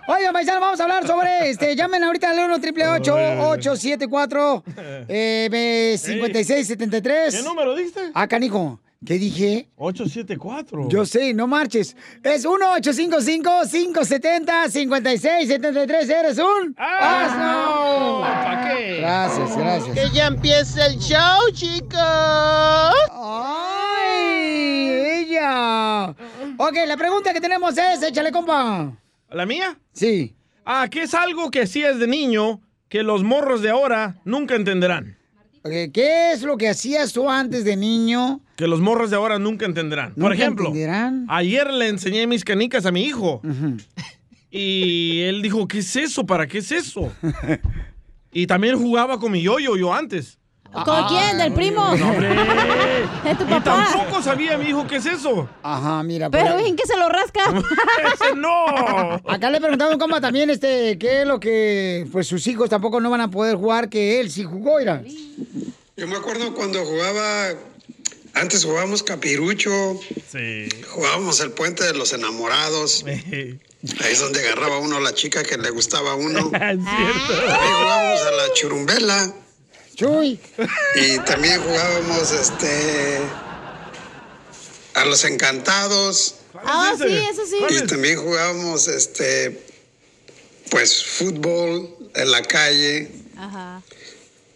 Oigan, paisano, vamos a hablar sobre este. Llamen ahorita al 1 triple 874 eh, 5673. ¿Qué número diste? Ah, canijo. ¿Qué dije? 874. Yo sé, no marches. Es 1-855-570-5673. ¿Eres un? ¡Asno! ¿Para qué? Gracias, gracias. Que ya empiece el show, chicos. ¡Ay! ¡Ella! Ok, la pregunta que tenemos es: échale, compa. ¿La mía? Sí. Ah, ¿qué es algo que hacías de niño que los morros de ahora nunca entenderán? ¿Qué es lo que hacías tú antes de niño? Que los morros de ahora nunca entenderán. Por ¿Nunca ejemplo, entenderán? ayer le enseñé mis canicas a mi hijo. Y él dijo, ¿qué es eso? ¿Para qué es eso? y también jugaba con mi yoyo yo antes. ¿Con quién? ¿Del primo? No. ¿De tu Y papá? tampoco sabía mi hijo qué es eso. Ajá, mira. Pero pues- bien que se lo rasca. ¡Ese no! Acá le preguntaron cómo también, este, qué es lo que, pues sus hijos tampoco no van a poder jugar, que él sí jugó, mira. Yo me acuerdo cuando jugaba, antes jugábamos capirucho, Sí. jugábamos el puente de los enamorados. Ahí es donde agarraba uno a la chica que le gustaba a uno. Es También jugábamos a la churumbela. Chuy. Y también jugábamos este a los encantados. Ah, sí, eso sí. Y también jugábamos este pues fútbol en la calle. Ajá.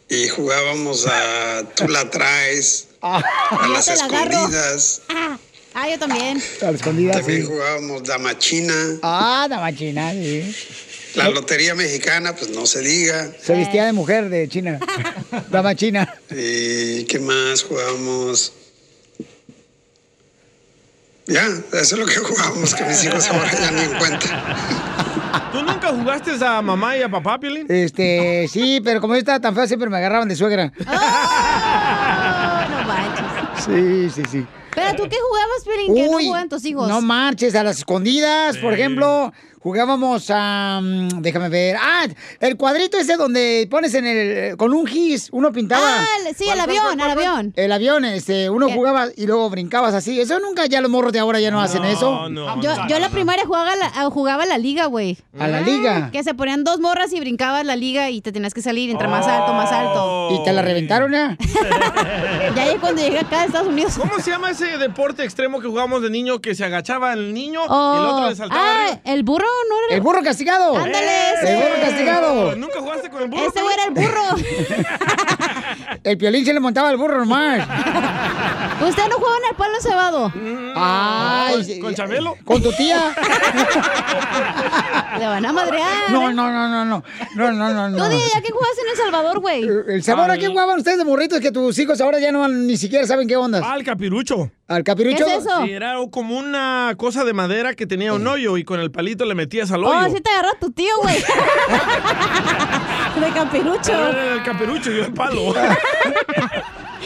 Y jugábamos a tú la traes, a Yo las la escondidas. Ah, ah, yo también. A la escondida, También sí. jugábamos damachina. Ah, la machina, sí. La lotería mexicana, pues no se diga. Se vestía de mujer de China. La machina. ¿Y qué más jugábamos? Ya, eso es lo que jugábamos, que mis hijos ahora ya ni en cuenta. ¿Tú nunca jugaste a mamá y a papá, Piolín? Este, sí, pero como yo estaba tan feo, siempre me agarraban de suegra. Oh, no manches. Sí, sí, sí. Pero tú qué jugabas, Piolín, que no juegan tus hijos. No marches, a las escondidas, por ejemplo, jugábamos a. mm, déjame ver. Ah, el cuadrito ese donde pones en el. con un gis, uno pintaba. Ah, el- sí, el avión, el avión. El avión, este, uno jugaba y luego brincabas así. Eso nunca, ya los morros de ahora ya no, hacen eso. Yo, yo en la primaria jugaba la, ah, jugaba la liga, güey. ¿A la liga? Que se ponían dos morras y brincabas la liga y te tenías que salir entre más alto, más alto. ¿Y te la reventaron ya? Ya ahí cuando llegué acá a Estados Unidos. ¿Cómo se llama ese deporte extremo que jugábamos de niño que se agachaba el niño y el Oh, otro le saltaba ah, arriba? el burro, ¿no era? El burro castigado. Ándale, ese. El burro castigado. ¿Nunca jugaste con el burro? Ese güey era el burro. El piolín se le montaba al burro nomás. ¿Usted no jugaba en el palo cebado? Ay, sí. ¿Con Chabelo? ¿Con tu tía? Le van a madrear. No, no, no, no, no. No, no, no, no. Tú ¿ya qué juegas en El Salvador, güey? El sabor, ¿a qué jugaban ustedes de morritos que tus hijos ahora ya no ni siquiera saben qué onda? Al capirucho. ¿Al capirucho? ¿Qué es eso? Sí, era como una cosa de madera que tenía un hoyo y con el palito le metías al hoyo. Oh, sí te agarró tu tío, güey. De capirucho. Era el capirucho, yo el palo.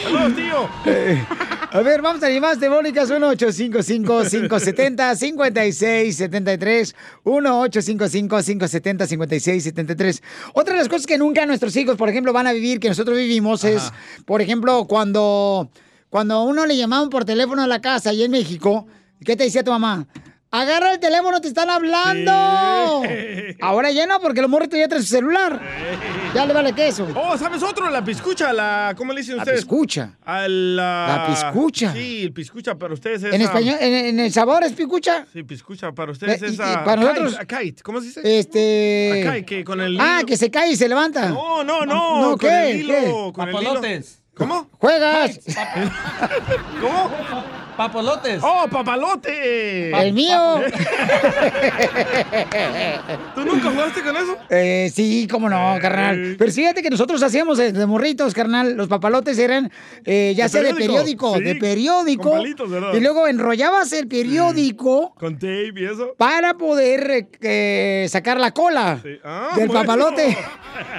Saludos, tío. Eh, a ver, vamos a llamadas telefónicas 1-855-570-5673. 1-855-570-5673. Otra de las cosas que nunca nuestros hijos, por ejemplo, van a vivir, que nosotros vivimos, es, por ejemplo, cuando, cuando a uno le llamaban por teléfono a la casa y en México, ¿qué te decía tu mamá? Agarra el teléfono, te están hablando. Ahora ya no, porque los morritos ya traen su celular. Ya le vale queso. Oh, ¿sabes otro? La piscucha, la... ¿Cómo le dicen La ustedes? piscucha. A la... La piscucha. Sí, el piscucha para ustedes es... En ah, español, en, en el sabor es picucha. Sí, piscucha para ustedes Eh, es... y ah, para nosotros- a kite. ¿Cómo se dice? Este. A kite, que con el Ah, que se cae y se levanta. No, no, no. No, con ¿qué? el hilo, ¿Qué? con el hilo. ¿Cómo? Juegas. ¿Cómo? Papalotes. ¡Oh, papalote! El mío. ¿Tú nunca jugaste con eso? Eh, sí, cómo no, carnal. Pero fíjate que nosotros hacíamos eh, de morritos, carnal. Los papalotes eran eh, ya De sea de periódico, sí, de periódico. con palitos, ¿verdad? y luego enrollabas el periódico Con tape y eso. para poder eh, eh, sacar la cola Ah, del bueno. papalote.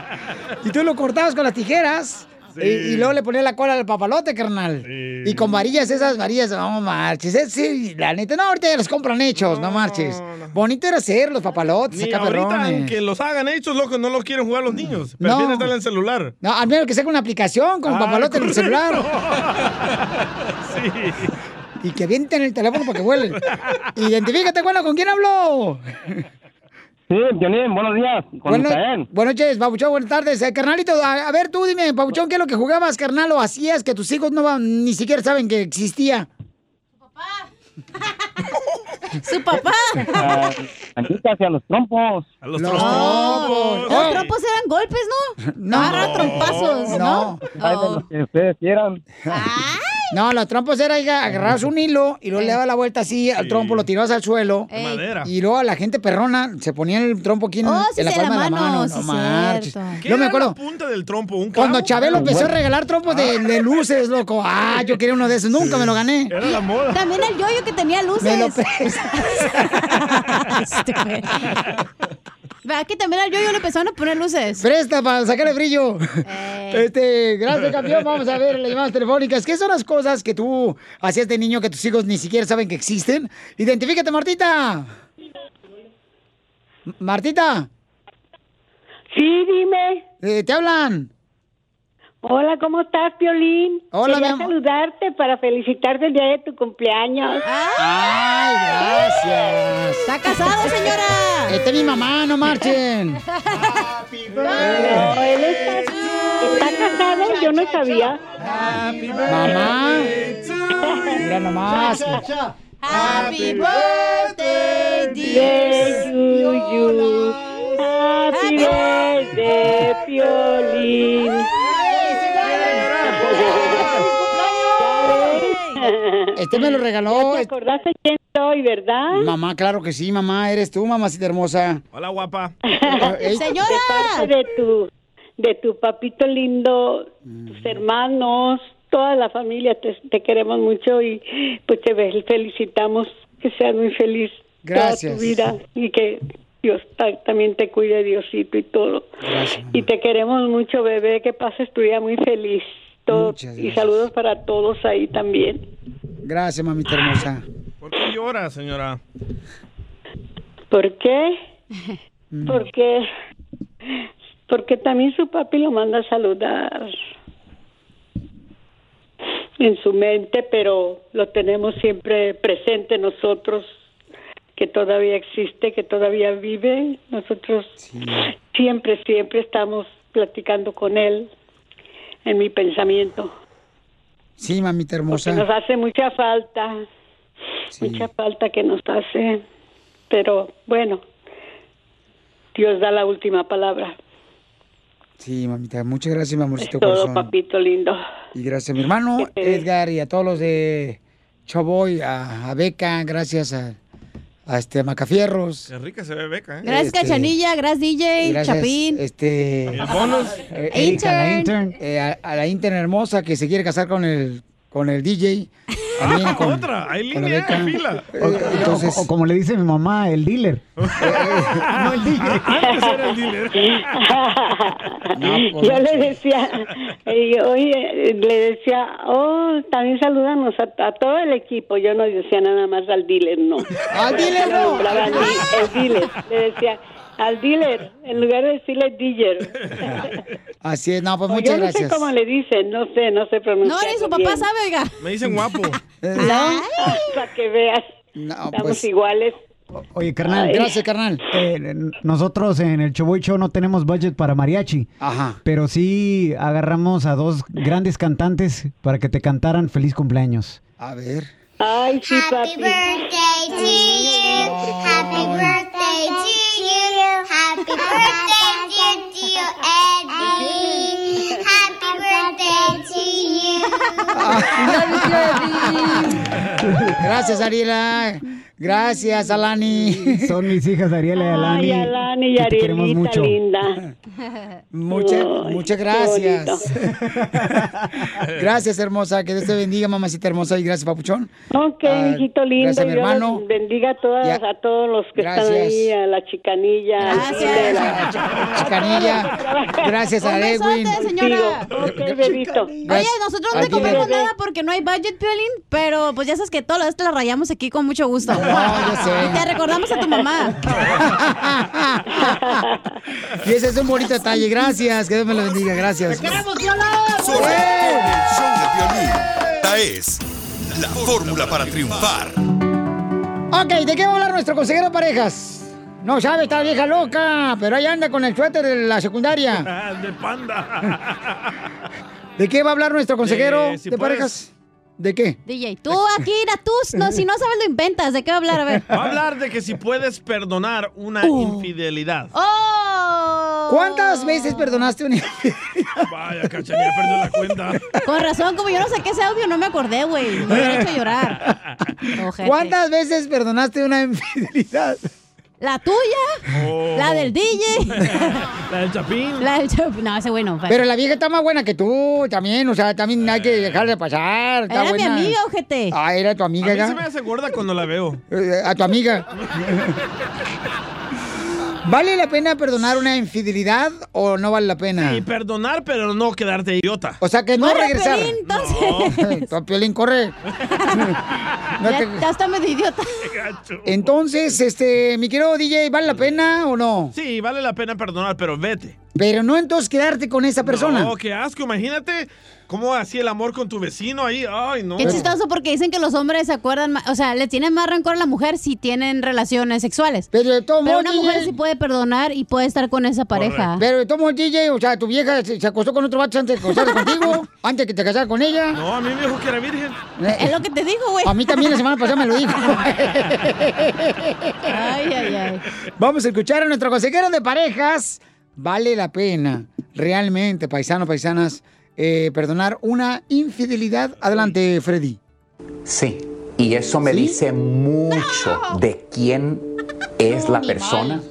y tú lo cortabas con las tijeras. Sí. Y, y luego le ponías la cola al papalote, carnal. Y con varillas, esas varillas, no marches. Es, sí, la neta, no, ahorita ya los compran hechos, no, marches. Bonito era hacer los papalotes, Ni ahorita, aunque los hagan hechos, loco, no los quieren jugar los niños. No. Prefieren estar en el celular. No, al menos que saque una aplicación con Ah, papalote en el celular. sí. Y que avienten el teléfono para que vuelen. Identifícate, bueno, ¿con quién hablo? Sí, Piolín, buenos días. Bueno, buenas noches, Pabuchón, buenas tardes. Eh, carnalito, a, a ver tú dime, Pabuchón, ¿qué es lo que jugabas, carnal, o hacías que tus hijos no van- ni siquiera saben que existía? Su papá. Ah, aquí hacia los trompos. A los Los trompos. Los trompos eran golpes, ¿no? No. Agarra trompazos, ¿no? Ay, de los que ustedes quieran. No, los trompos era agarrabas un hilo y luego le dabas la vuelta así al trompo, lo tirabas al suelo. De madera. Y luego a la gente perrona se ponía el trompo aquí en, Oh, sí, en la palma la de la mano, no marches. ¿Qué Yo me acuerdo. la punta del trompo? ¿Un Cuando? Chabelo empezó a regalar trompos de, de luces, loco. Ah, yo quería uno de esos. Nunca me lo gané. Era la moda. También el yoyo que tenía luces. Me lo Este, ¿Verdad que también al yoyo le empezaron a poner luces? Presta para sacarle brillo. Este, gracias, campeón. Vamos a ver las llamadas telefónicas. ¿Qué son las cosas que tú hacías de niño que tus hijos ni siquiera saben que existen? Identifícate, Martita. Martita. Sí, dime. Eh, ¿Te hablan? Hola, ¿cómo estás, Piolín? Hola, Quería mi am- saludarte para felicitarte el día de tu cumpleaños. Ay, gracias. ¿Está casado, señora? Esta es mi mamá, no marchen. No, él está, está casado, yo no sabía. Mamá. Mira nomás. Happy birthday, De Yuyu. Happy birthday, Piolín. Este me lo regaló. ¿Te acordaste quién soy, verdad? Mamá, claro que sí, mamá. Eres tú, mamacita hermosa. Hola, guapa. Ey, De parte de tu, de tu papito lindo, tus hermanos, toda la familia, te, te queremos mucho y pues te felicitamos que seas muy feliz toda Gracias. tu vida y que Dios ta- también te cuide, Diosito y todo. Y te queremos mucho, bebé, que pases tu día muy feliz. Todo, y gracias. saludos para todos ahí también. Gracias, mamita hermosa. ¿Por qué llora, señora? ¿Por qué? Porque porque también su papi lo manda a saludar en su mente, pero lo tenemos siempre presente nosotros, que todavía existe, que todavía vive. Nosotros siempre, siempre estamos platicando con él en mi pensamiento. Sí, mamita Que nos hermosa. hace mucha falta, mucha falta que nos hace, pero bueno, Dios da la última palabra. Sí, mamita. Muchas gracias, mi amorcito Todo, corazón. papito lindo. Y gracias a mi hermano Edgar y a todos los de Choboy, a, a Beca, gracias a, a este Macafierros. Qué rica se ve Beca, ¿eh? Gracias, Este, Cachanilla. Gracias, DJ. Gracias, Chapín. Este, El bonus. eh, Erika, la Intern. intern, eh, a, a la intern hermosa que se quiere casar con el con el DJ. También con- Ah, Otra, hay línea fila. Eh, entonces, O, o como le dice mi mamá, el dealer. no, el DJ. Antes era el dealer. pues, Yo le decía, oye, le decía, oh, también salúdanos a, a todo el equipo. Yo no decía nada más al dealer, no. ¡Al dealer no! el dealer. Le decía, al dealer, en lugar de decirle dealer. así es, no, pues O muchas yo no gracias. sé cómo le dicen, no sé, no sé pronunciar. No, ni su papá sabe, oiga. Me dicen guapo. No, para que veas. Estamos pues- iguales. Oye, carnal. Ay. Gracias, carnal. Eh, nosotros en el Choboy Show no tenemos budget para mariachi. Ajá. Pero sí agarramos a dos grandes cantantes para que te cantaran feliz cumpleaños. A ver. Ay, sí, papi. birthday to you. Happy birthday to you. Happy birthday, dear tío Eddie. Happy birthday to you. Gracias, Ariela. Gracias, Alani. Son mis hijas, Ariela y Alani. Ay, Alani y te queremos Arielita mucho. linda. Muchas, Ay, muchas gracias. Gracias, hermosa. Que Dios te bendiga, mamacita hermosa. Y gracias, papuchón. Ok, Ah, hijito lindo. Gracias, mi hermano. bendiga a, todas, a todos los que están ahí, a la chicanilla. Gracias. Chile, a la- Chicanilla. Gracias a Edwin. señora. Ok, bebito. Oye, nosotros no te compramos nada porque no hay budget, Piolín, pero pues ya sabes que todo lo te la rayamos aquí con mucho gusto. Yo sé. Y te recordamos a tu mamá. Y ese es un bonito detalle. Gracias. Que Dios me lo bendiga. Gracias. Solo con el show de violín. Esta es la fórmula para triunfar. Ok, ¿de qué va a hablar nuestro consejero de parejas? No sabe, está vieja loca, pero ahí anda con el suéter de la secundaria. de panda. ¿De qué va a hablar nuestro consejero Eh, si de puedes. parejas? ¿De qué? DJ, tú aquí, tú, no, si no sabes lo inventas. ¿De qué va a hablar? A ver. Va a hablar de que si puedes perdonar una Uh. infidelidad. ¡Oh! ¿Cuántas veces perdonaste una Vaya, cachanilla, perdió la cuenta. Con razón, como yo no saqué ese audio, no me acordé, güey. Me hubiera hecho llorar. Ojete. ¿Cuántas veces perdonaste una infidelidad? ¿La tuya? Oh. ¿La del DJ? La del chapín. La del Chapín. No, ese güey no. Pero la vieja está más buena que tú también, o sea, también hay que dejarla de pasar. Está Era mi amiga, ojete. Ah, era tu A amiga mí ya. se me hace gorda cuando la veo. Eh, A tu amiga. ¿Vale la pena perdonar una infidelidad o no vale la pena? Y perdonar, pero no quedarte idiota. O sea, que no Corre, regresar. Piolín, entonces. No. Piolín, corre. No ya, te- ya está medio idiota. Entonces, este, mi querido DJ, ¿vale la pena o no? Sí, vale la pena perdonar, pero vete. Pero no entonces quedarte con esa persona. No, qué asco. Imagínate cómo hacía el amor con tu vecino ahí. Ay, no. Qué chistoso porque dicen que los hombres se acuerdan, ma- o sea, le tienen más rencor a la mujer si tienen relaciones sexuales. Pero de todo Pero modo, una DJ, mujer sí puede perdonar y puede estar con esa pareja. Pero de todo modo, DJ, o sea, tu vieja se, se acostó con otro vato antes de casarse contigo, antes que te casaras con ella. No, a mí me dijo que era virgen. Es lo que te digo, güey. A mí también la semana pasada me lo dijo. Ay, ay, ay. Vamos a escuchar a nuestro consejero de parejas. Vale la pena, realmente, paisanos, paisanas, eh, perdonar una infidelidad. Adelante, Freddy. Sí, y eso me dice mucho de quién es la persona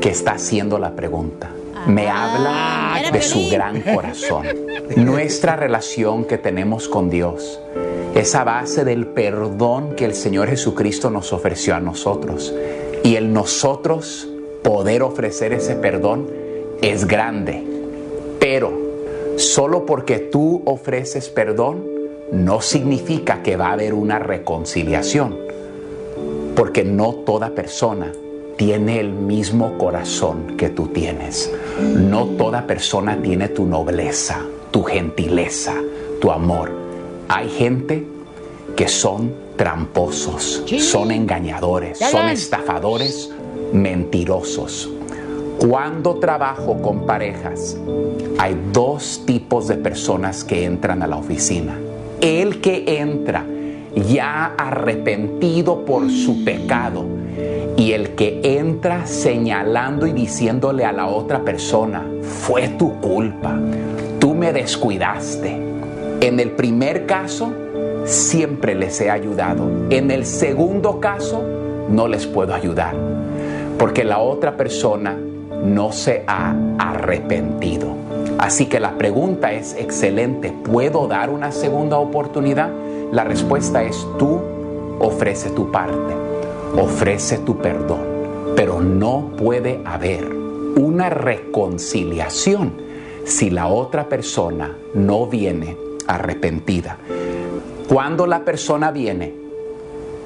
que está haciendo la pregunta. Me habla de su gran corazón. Nuestra relación que tenemos con Dios es a base del perdón que el Señor Jesucristo nos ofreció a nosotros. Y el nosotros poder ofrecer ese perdón es grande. Pero solo porque tú ofreces perdón no significa que va a haber una reconciliación. Porque no toda persona tiene el mismo corazón que tú tienes. No toda persona tiene tu nobleza, tu gentileza, tu amor. Hay gente que son tramposos, son engañadores, son estafadores, mentirosos. Cuando trabajo con parejas, hay dos tipos de personas que entran a la oficina. El que entra ya arrepentido por su pecado y el que entra señalando y diciéndole a la otra persona, fue tu culpa, tú me descuidaste. En el primer caso, siempre les he ayudado. En el segundo caso, no les puedo ayudar porque la otra persona no se ha arrepentido. Así que la pregunta es excelente, ¿puedo dar una segunda oportunidad? La respuesta es tú ofrece tu parte, ofrece tu perdón, pero no puede haber una reconciliación si la otra persona no viene arrepentida. Cuando la persona viene,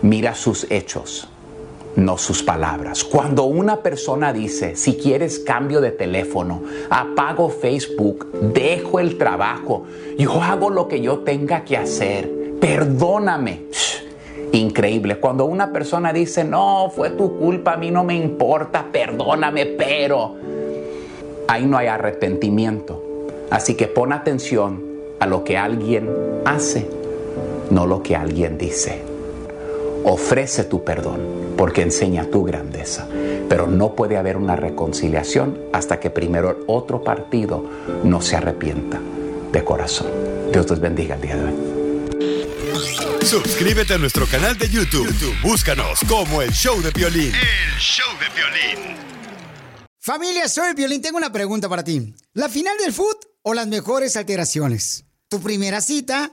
mira sus hechos, no sus palabras. Cuando una persona dice, si quieres cambio de teléfono, apago Facebook, dejo el trabajo, yo hago lo que yo tenga que hacer, perdóname. Increíble. Cuando una persona dice, no, fue tu culpa, a mí no me importa, perdóname, pero ahí no hay arrepentimiento. Así que pon atención a lo que alguien hace, no lo que alguien dice. Ofrece tu perdón porque enseña tu grandeza. Pero no puede haber una reconciliación hasta que primero el otro partido no se arrepienta de corazón. Dios les bendiga el día de hoy. Suscríbete a nuestro canal de YouTube. YouTube, Búscanos como el show de violín. El show de violín. Familia, soy Violín. Tengo una pregunta para ti. ¿La final del foot o las mejores alteraciones? ¿Tu primera cita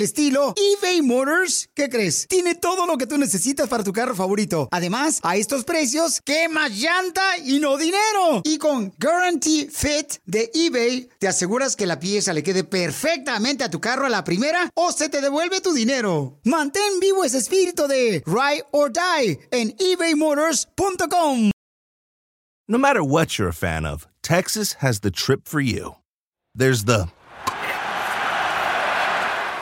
estilo, eBay Motors, ¿qué crees? Tiene todo lo que tú necesitas para tu carro favorito. Además, a estos precios, ¿qué más llanta y no dinero? Y con Guarantee Fit de eBay, te aseguras que la pieza le quede perfectamente a tu carro a la primera o se te devuelve tu dinero. Mantén vivo ese espíritu de Ride or Die en ebaymotors.com. No matter what you're a fan of, Texas has the trip for you. There's the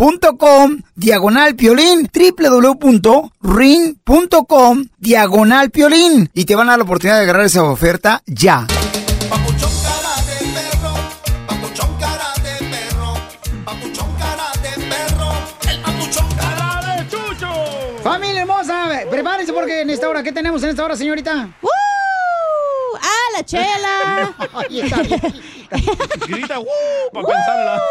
.com diagonal piolín www.ring.com diagonal piolín y te van a dar la oportunidad de agarrar esa oferta ya. Familia hermosa, prepárense porque en esta hora, ¿qué tenemos en esta hora, señorita? ¡Uh! ¡Ah, la chela! Ahí está bien. Grita, ¡uh! Para pensarla.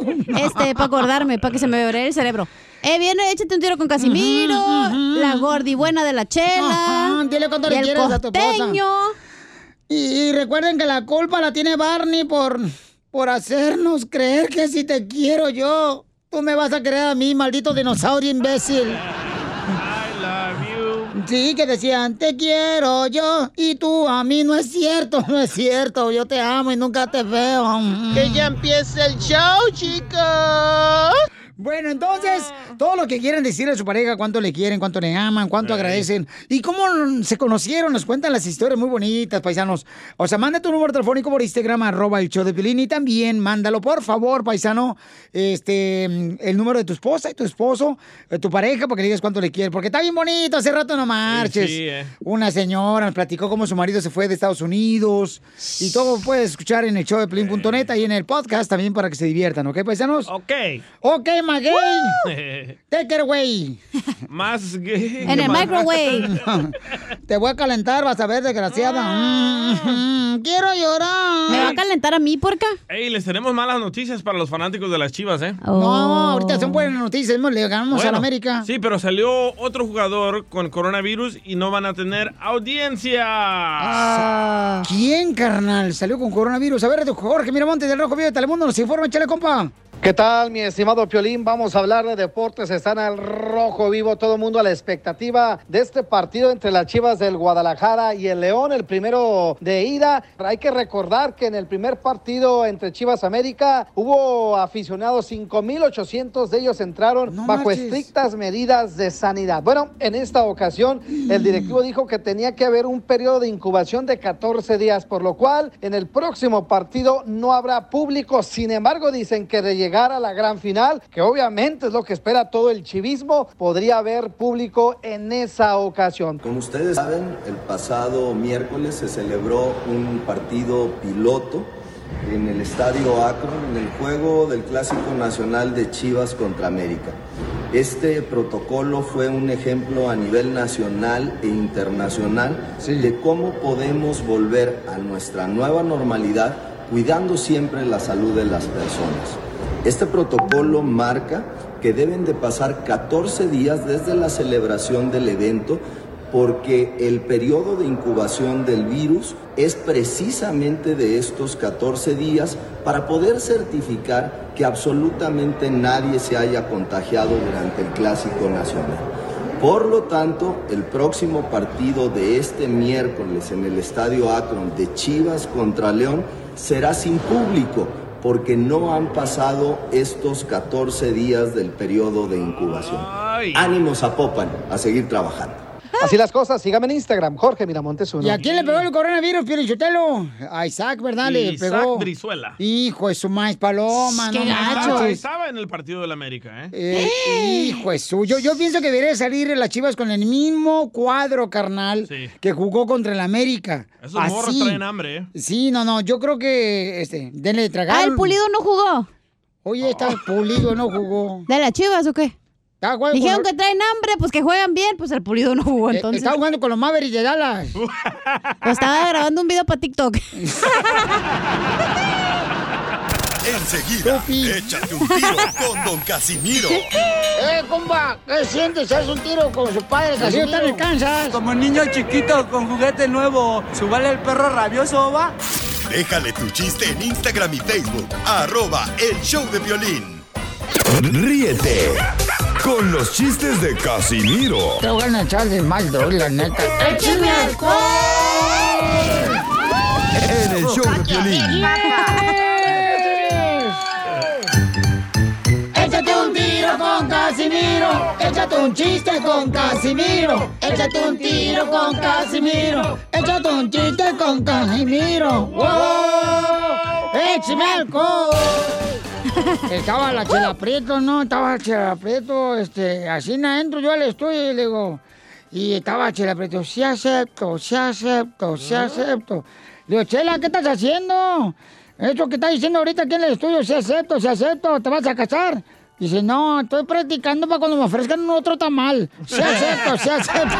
Este, para acordarme, para que se me abre el cerebro. Eh, viene, échate un tiro con Casimiro, la gordi buena de la chela. Ajá, dile cuánto y le quieres a tu esposa. Y, y recuerden que la culpa la tiene Barney por, por hacernos creer que si te quiero yo, tú me vas a querer a mí, maldito dinosaurio imbécil. Sí, que decían, te quiero yo y tú a mí. No es cierto, no es cierto. Yo te amo y nunca te veo. Que ya empiece el show, chicos. Bueno, entonces, todo lo que quieren decirle a su pareja, cuánto le quieren, cuánto le aman, cuánto agradecen y cómo se conocieron, nos cuentan las historias muy bonitas, paisanos. O sea, manda tu número telefónico por Instagram, arroba el show de Pilín, y también mándalo, por favor, paisano, este, el número de tu esposa y tu esposo, de tu pareja, para que le digas cuánto le quieres, porque está bien bonito, hace rato no marches. sí, eh. Una señora nos platicó cómo su marido se fue de Estados Unidos y todo puedes escuchar en el show de Pilín.net y en el podcast también para que se diviertan, ¿ok, paisanos? Ok. Ok, Maguey. Take it away. Más gay. En el microwave. Te voy a calentar, vas a ver, desgraciada. Mm, quiero llorar. ¿Me va a calentar a mí, porca? Ey, les tenemos malas noticias para los fanáticos de las chivas, ¿eh? No, ahorita son buenas noticias. Le ganamos a Bueno, la América. Sí, pero salió otro jugador con coronavirus y no van a tener audiencia. Ah, ¿Quién, carnal? Salió con coronavirus. A ver, Jorge Miramontes del Rojo Vivo de Telemundo nos informa, échale, compa. ¿Qué tal, mi estimado Piolín? Vamos a hablar de deportes. Están al rojo vivo, todo el mundo a la expectativa de este partido entre las Chivas del Guadalajara y el León, el primero de ida. Hay que recordar que en el primer partido entre Chivas América hubo aficionados, 5.800 de ellos entraron bajo estrictas medidas de sanidad. Bueno, en esta ocasión el directivo dijo que tenía que haber un periodo de incubación de 14 días, por lo cual en el próximo partido no habrá público. Sin embargo, dicen que de llegar a la gran final, que obviamente es lo que espera todo el chivismo, podría haber público en esa ocasión. Como ustedes saben, el pasado miércoles se celebró un partido piloto en el Estadio Akron, en el juego del Clásico Nacional de Chivas contra América. Este protocolo fue un ejemplo a nivel nacional e internacional de cómo podemos volver a nuestra nueva normalidad cuidando siempre la salud de las personas. Este protocolo marca que deben de pasar 14 días desde la celebración del evento porque el periodo de incubación del virus es precisamente de estos 14 días para poder certificar que absolutamente nadie se haya contagiado durante el Clásico Nacional. Por lo tanto, el próximo partido de este miércoles en el Estadio Akron de Chivas contra León será sin público porque no han pasado estos 14 días del periodo de incubación. Ánimos a Popan a seguir trabajando. Así las cosas, sígame en Instagram, Jorge Miramontes uno. ¿Y a quién le pegó el coronavirus, Piolichotelo? A Isaac, ¿verdad? Le Isaac pegó. Brizuela. Hijo de su maíz paloma, no Estaba, en el partido del América, ¿eh? Eh, Hijo de su. Yo, yo pienso que debería salir las chivas con el mismo cuadro, carnal, Sí. que jugó contra el América. Esos morros Así. traen hambre, ¿eh? Sí, no, no, yo creo que, este, denle de tragar. Ah, el Pulido no jugó. Oye, está pulido, no jugó. ¿De las chivas o qué? Jugando Dijeron con- que traen hambre, pues que juegan bien, pues el Pulido no jugó Eh, entonces. Está jugando con los Mavericks de Dallas. Pues estaba grabando un video para TikTok. Enseguida, échate un tiro con Don Casimiro. ¡Eh, compa! ¿Qué sientes? ¿Haz un tiro con su padre? Casimiro está en Kansas. Como niño chiquito con juguete nuevo, ¿subale el perro rabioso, va? Déjale tu chiste en Instagram y Facebook. Arroba El Show de Violín. Ríete con los chistes de Casimiro Te voy a echar de mal, doy, la neta. ¡Échame en el show de Violín. Échate un tiro con Casimiro. Échate un chiste con Casimiro. Échate un tiro con Casimiro. Échate un chiste con Casimiro. ¡Wow! ¡Échame alcohol! Estaba la chela prieto, ¿no? Estaba la chela prieto, este, así entro yo al estudio y le digo, y estaba chela prieto, sí acepto, sí acepto, sí acepto. Le digo, chela, ¿qué estás haciendo? Eso que estás diciendo ahorita aquí en el estudio, sí acepto, sí acepto, ¿te vas a casar? Dice, no, estoy practicando para cuando me ofrezcan otro tamal. Sí acepto, sí acepto.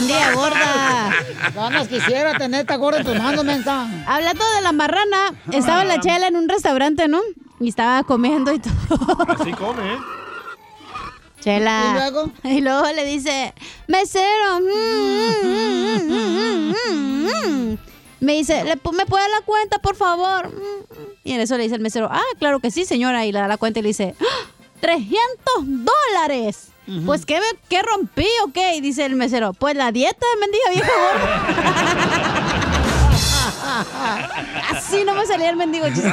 Bendiga gorda. Ganas quisiera tener esta gorda en tus manos, mensa. Hablando de la marrana, estaba la chela en un restaurante, ¿no? Y estaba comiendo y todo. Así come, ¿eh? Chela. ¿Y luego? Y luego le dice, mesero. mm, mm, mm, mm, mm". Me dice, "¿Le pu- ¿me puede dar la cuenta, por favor? Y en eso le dice el mesero, ah, claro que sí, señora. Y le da la cuenta y le dice, "¡Ah! ¡300 dólares! Pues, ¿qué, ¿qué rompí o qué? Y dice el mesero, pues la dieta, mendiga vieja gorda. Así no me salía el mendigo chiste.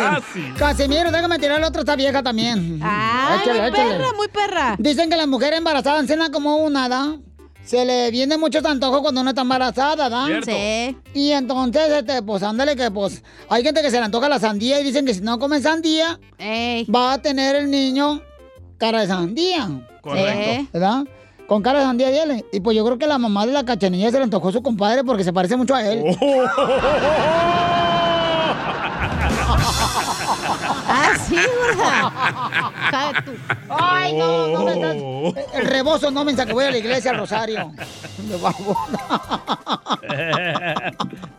Casimiro, déjame tirar la otra, está vieja también. Ay, muy perra, muy perra. Dicen que las mujeres embarazadas cenan como una, ¿da? Se le viene mucho antojo cuando uno está embarazada, ¿da? Cierto. Sí. Y entonces, este, pues ándale que pues hay gente que se le antoja la sandía y dicen que si no come sandía, va a tener el niño cara de sandía. Correcto. ¿Verdad? Con cara de sandía, dile. Y pues yo creo que la mamá de la cachanilla se le antojó a su compadre porque se parece mucho a él. Ah, sí, gorda. Ay, no, no me estás- El rebozo no me que voy a la iglesia al Rosario. De.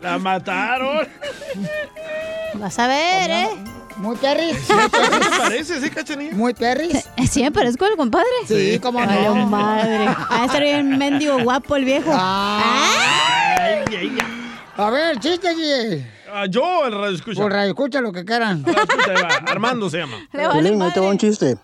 La mataron. Vas a ver, ¿eh? Muy perris. ¿Qué te parece, sí, cachanilla? Muy perris. Sí, me parezco al compadre. Sí, cómo no. Vale, madre. A estar bien mendigo guapo el viejo. Ay, ay, ay. A ver, chiste, DJ. Ah, yo, el radio escucha. Por radio, escucha lo que quieran. Armando se llama. Piolín, ahí te va un chiste.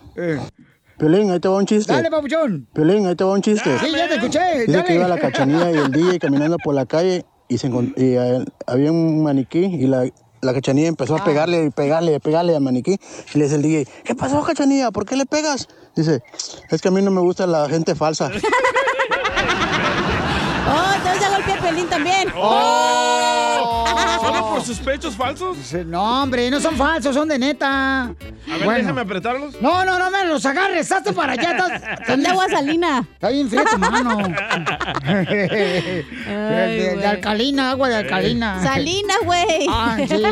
Piolín, ahí te va un chiste. Dale, papuchón. Piolín, ahí te va un chiste. Sí, ya te escuché. Dice Dale. que iba la cachanilla y el DJ caminando por la calle y, se y, eh, había un maniquí y la, la cachanilla empezó a pegarle y pegarle y pegarle al maniquí. Y le dice el DJ, ¿qué pasó, cachanilla? ¿Por qué le pegas? Dice, es que a mí no me gusta la gente falsa. Oh, entonces ya golpeé a Pelín también. Oh. ¿Solo por sus pechos falsos? No, hombre, no son falsos, son de neta. A ver, déjame apretarlos. No, no, no me los agarres, hazte para allá. estás- Son de agua salina. Está bien fría tu mano. de, de- de alcalina, agua de alcalina. Salina, güey. Ah, sí.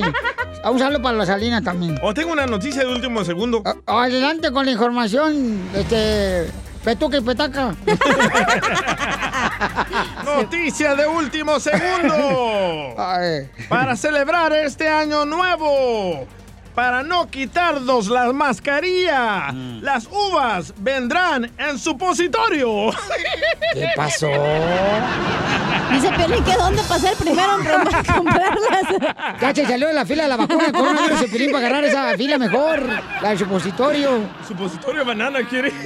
A usarlo para la salina también. O tengo una noticia de último segundo. Adelante con la información, este, petuca y petaca. Noticia de último segundo. Para celebrar este año nuevo. Para no quitarnos la mascarilla, Mm. las uvas vendrán en supositorio. ¿Qué pasó? Dice Pelín que dónde pasé el primero en rom- comprarlas. Se salió de la fila de la vacuna del coronavirus el Piolín, para agarrar esa fila mejor, la del supositorio. Supositorio banana quiere.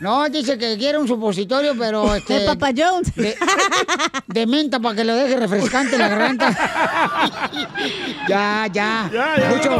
No, dice que quiere un supositorio, pero este. De Papa Jones. De, de menta para que lo deje refrescante la garganta. ya, ya. Ya, ya, mucho,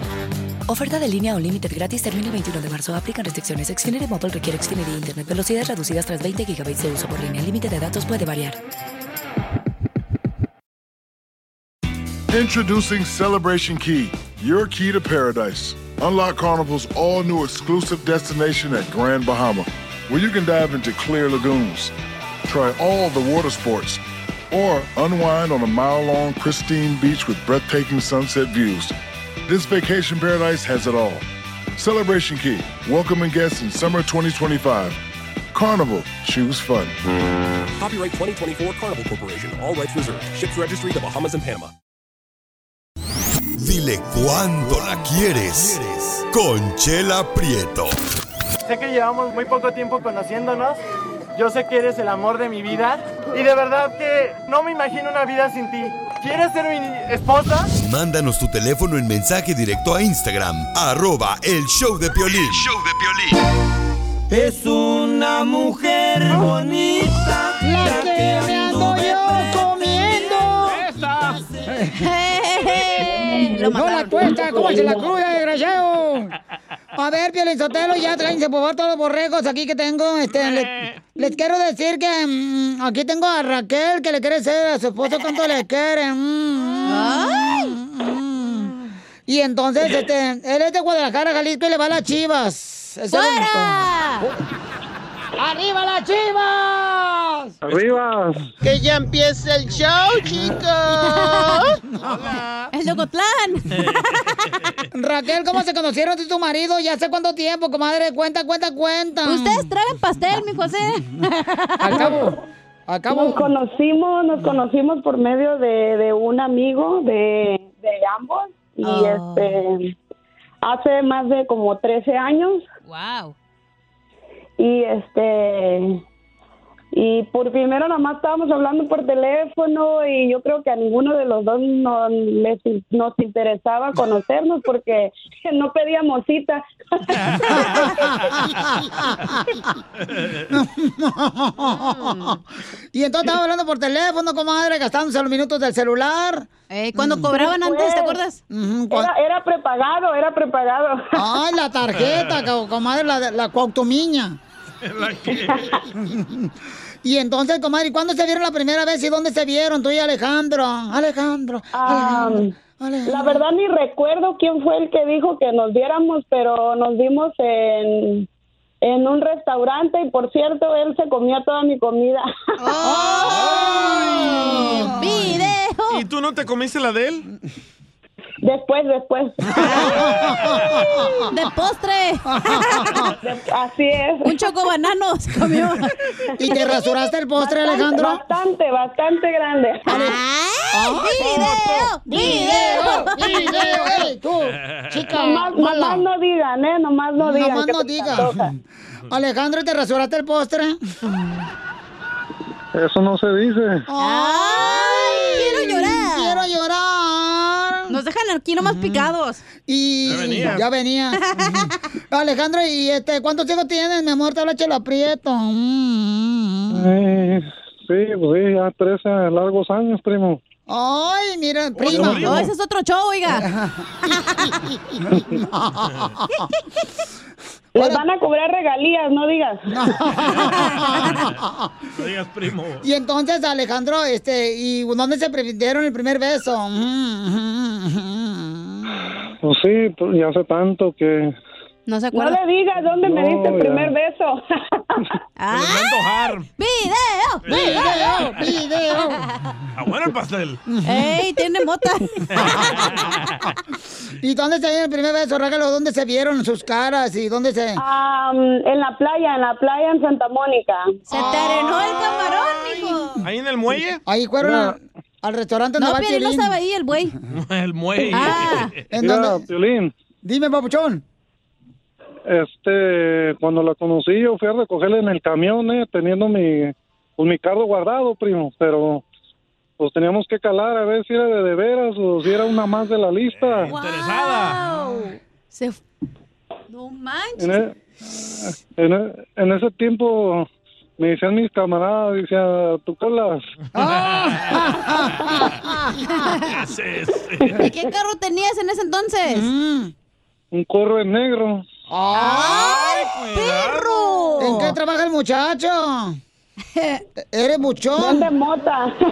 Oferta de línea Unlimited gratis termina el 21 de marzo. Aplican restricciones. Xfinity Mobile requiere Xfinity Internet. Velocidades reducidas tras 20 GB de uso por línea. El límite de datos puede variar. Introducing Celebration Key, your key to paradise. Unlock Carnival's all new exclusive destination at Grand Bahama, where you can dive into clear lagoons, try all the water sports, or unwind on a mile long pristine beach with breathtaking sunset views. This vacation paradise has it all. Celebration Key, welcoming guests in summer 2025. Carnival, choose fun. Copyright 2024 Carnival Corporation. All rights reserved. Ships registry the Bahamas and Panama. Dile cuándo la quieres. Conchela Prieto. Sé que llevamos muy poco tiempo conociéndonos. Yo sé que eres el amor de mi vida. Y de verdad que no me imagino una vida sin ti. ¿Quieres ser mi esposa? Mándanos tu teléfono en mensaje directo a Instagram, arroba el show de Piolín. Es una mujer bonita. La que me ando yo comiendo. no la cuesta, ¿cómo se la cruda, desgraciado? A ver, Piolín Sotelo, ya tráense por favor todos los borregos aquí que tengo. Este, le- les quiero decir que mm, aquí tengo a Raquel que le quiere decir a su esposo cuánto le quiere. Mm, mm, mm. Y entonces, este, él es de Guadalajara, Jalisco y le va a las chivas. ¡Fuera! ¡Arriba las chivas! Arriba. Que ya empiece el show, chicos. ¡El Locotlán! Raquel, ¿cómo se conocieron tú y tu marido? Ya hace cuánto tiempo, comadre. Cuenta, cuenta, cuenta. Ustedes traen pastel, mi José. Al cabo, al cabo. Nos conocimos, nos conocimos por medio de, de un amigo de, de ambos y Oh. este hace más de como 13 años Wow. Y este y por primero nada más estábamos hablando por teléfono y yo creo que a ninguno de los dos no, les, nos interesaba conocernos porque no pedíamos cita. y entonces estaba hablando por teléfono, comadre, gastándose los minutos del celular. cuando cobraban antes, ¿te acuerdas? Era, era prepagado, era prepagado. Ay, la tarjeta, co- comadre, la, la cuautomiña. Y entonces, comadre, ¿y ¿cuándo se vieron la primera vez y dónde se vieron tú y Alejandro? Alejandro. La verdad ni recuerdo quién fue el que dijo que nos viéramos, pero nos vimos en, en un restaurante y por cierto, él se comió toda mi comida. ¡Video! ¿Y tú no te comiste la de él? Después, después. ¡De postre! Así es. Un choco banano se comió. ¿Y te rasuraste el postre, Bastante, Alejandro? Bastante, bastante grande. ¡Video! ¡Video! ¡Video! ¡Ey, tú! Chica, Nomás, nomás no digan, ¿eh? Nomás no digan. Nomás no antoja. Alejandro, ¿te rasuraste el postre? Eso no se dice. ¡Ay! ¡Quiero llorar! ¡Quiero llorar! ¿Nos dejan aquí nomás picados. Y Ya venía. ya venía. Alejandro, ¿y este cuántos hijos tienes, mi amor? Te habla Chela Prieto. Mm. Eh, sí, pues sí, ya 13 largos años, primo. Ay, mira, prima. No, ese es otro show, oiga. Les van a cobrar regalías, no digas. No digas primo. Y entonces, Alejandro, este, ¿y dónde se dieron el primer beso? Pues sí, pues ya hace tanto que... No se No le digas dónde me No, diste el primer beso. ¡Video! ¡Video! ¡Video! Ah, bueno el pastel. ¡Ey, tiene mota! ¿Y dónde se dieron el primer beso, Rágalo? ¿Dónde se vieron sus caras y dónde se...? Am, en la playa, en la playa en Santa Mónica. Se te arenó el camarón, mijo. ¿Ahí en el muelle? Ahí fueron al, al restaurante donde No, Piolín no estaba ahí, el buey. El muelle. Ah. ¿En Mira, dónde? Piolín, Dime, papuchón. Este, cuando la conocí yo fui a recogerla en el camión, eh, teniendo mi, pues, mi carro guardado, primo, pero pues teníamos que calar a ver si era de de veras o si era una más de la lista. Interesada. Se... f- No manches. En, e- en e- en ese tiempo me decían mis camaradas, decía, tú colas. ¿Y qué carro tenías en ese entonces? Un corro en negro. ¡Ay, perro! ¿En qué trabaja el muchacho? ¿Eres buchón? ¿Dónde mota?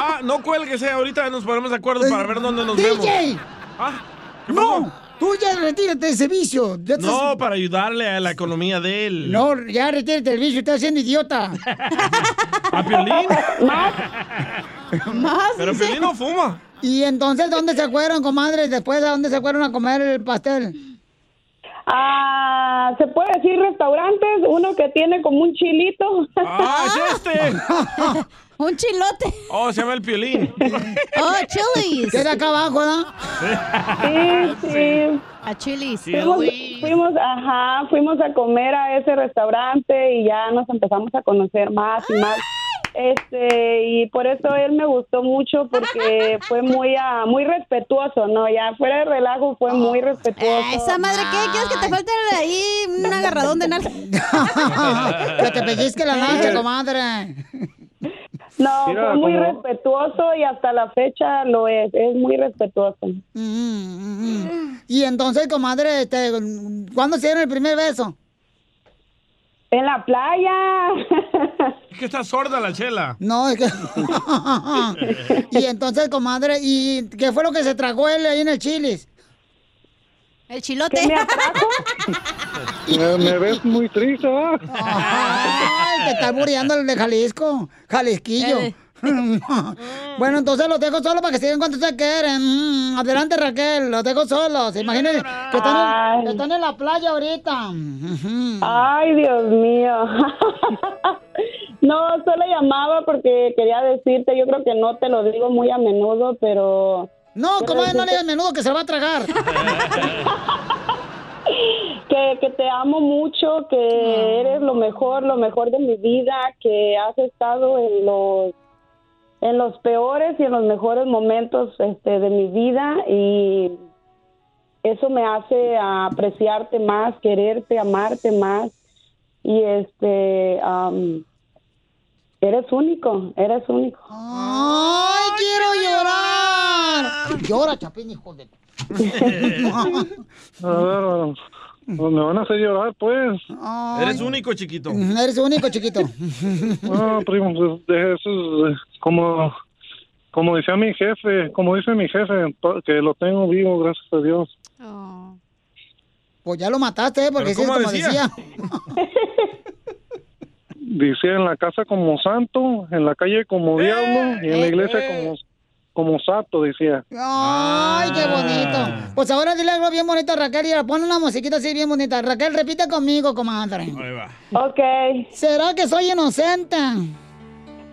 Ah, no cuelgues, eh. Ahorita nos ponemos de acuerdo para ver dónde nos vemos. DJ. Ah, No, tú ya retírate de ese vicio. Ya estás- No, para ayudarle a la economía de él. No, ya retírate del vicio, estás haciendo idiota. ¿A Piolín? Más. Pero dice. Piolín no fuma. Y entonces, ¿dónde se fueron, comadre? Después, ¿a dónde se fueron a comer el pastel? Ah, se puede decir restaurantes, uno que tiene como un chilito. ¡Ah, es este! Un chilote. Oh, se llama el Piolín. Oh, Chili's. Queda acá abajo, ¿no? Sí, sí. A Chili's. Fuimos, fuimos, ajá, fuimos a comer a ese restaurante y ya nos empezamos a conocer más y más. Este, y por eso él me gustó mucho porque fue muy ah, muy respetuoso, ¿no? Ya fuera de relajo fue muy respetuoso. Esa madre, ¿qué? ¿Quieres que te falte ahí un agarradón de nalga? que te pellizque la noche, comadre. No, Mira, fue muy como- respetuoso y hasta la fecha lo es, es muy respetuoso. Y entonces, comadre, este, ¿cuándo se dieron el primer beso? En la playa. Es que está sorda la chela. No, es que... y entonces, comadre, ¿y qué fue lo que se tragó él ahí en el chilis? El chilote. ¿Qué me atrajo? Me, me ves muy triste, ¿verdad? Ay, te está muriendo el de Jalisco, Jalisquillo. Eh. bueno, entonces los dejo solos para que sigan cuando se quieren. Mm, adelante, Raquel, los dejo solos. Imagínense que están, en, Ay. que están en la playa ahorita. Ay, Dios mío. No, solo llamaba porque quería decirte, yo creo que no te lo digo muy a menudo, pero... No, comadre, no le digas menudo que se va a tragar. que, que te amo mucho, que eres lo mejor, lo mejor de mi vida, que has estado en los en los peores y en los mejores momentos este, de mi vida y eso me hace apreciarte más, quererte, amarte más y este am, eres único, eres único. ¡Ay, quiero llorar! Llora, Chapín, hijo de... Pues me van a hacer llorar, pues. Eres único, chiquito. Eres único, chiquito. No, primo, pues de eso es, eh, como, como decía mi jefe, como dice mi jefe, que lo tengo vivo, gracias a Dios. Pues ya lo mataste, ¿eh? Porque sí ¿Pero es cómo como decía? decía. Dice en la casa como santo, en la calle como diablo y en la iglesia como, como sato, decía. Ay, qué bonito. Pues ahora dile algo bien bonito a Raquel y pon una musiquita así bien bonita. Raquel, repite conmigo, comadre. Ahí va. Ok. ¿Será que soy inocente?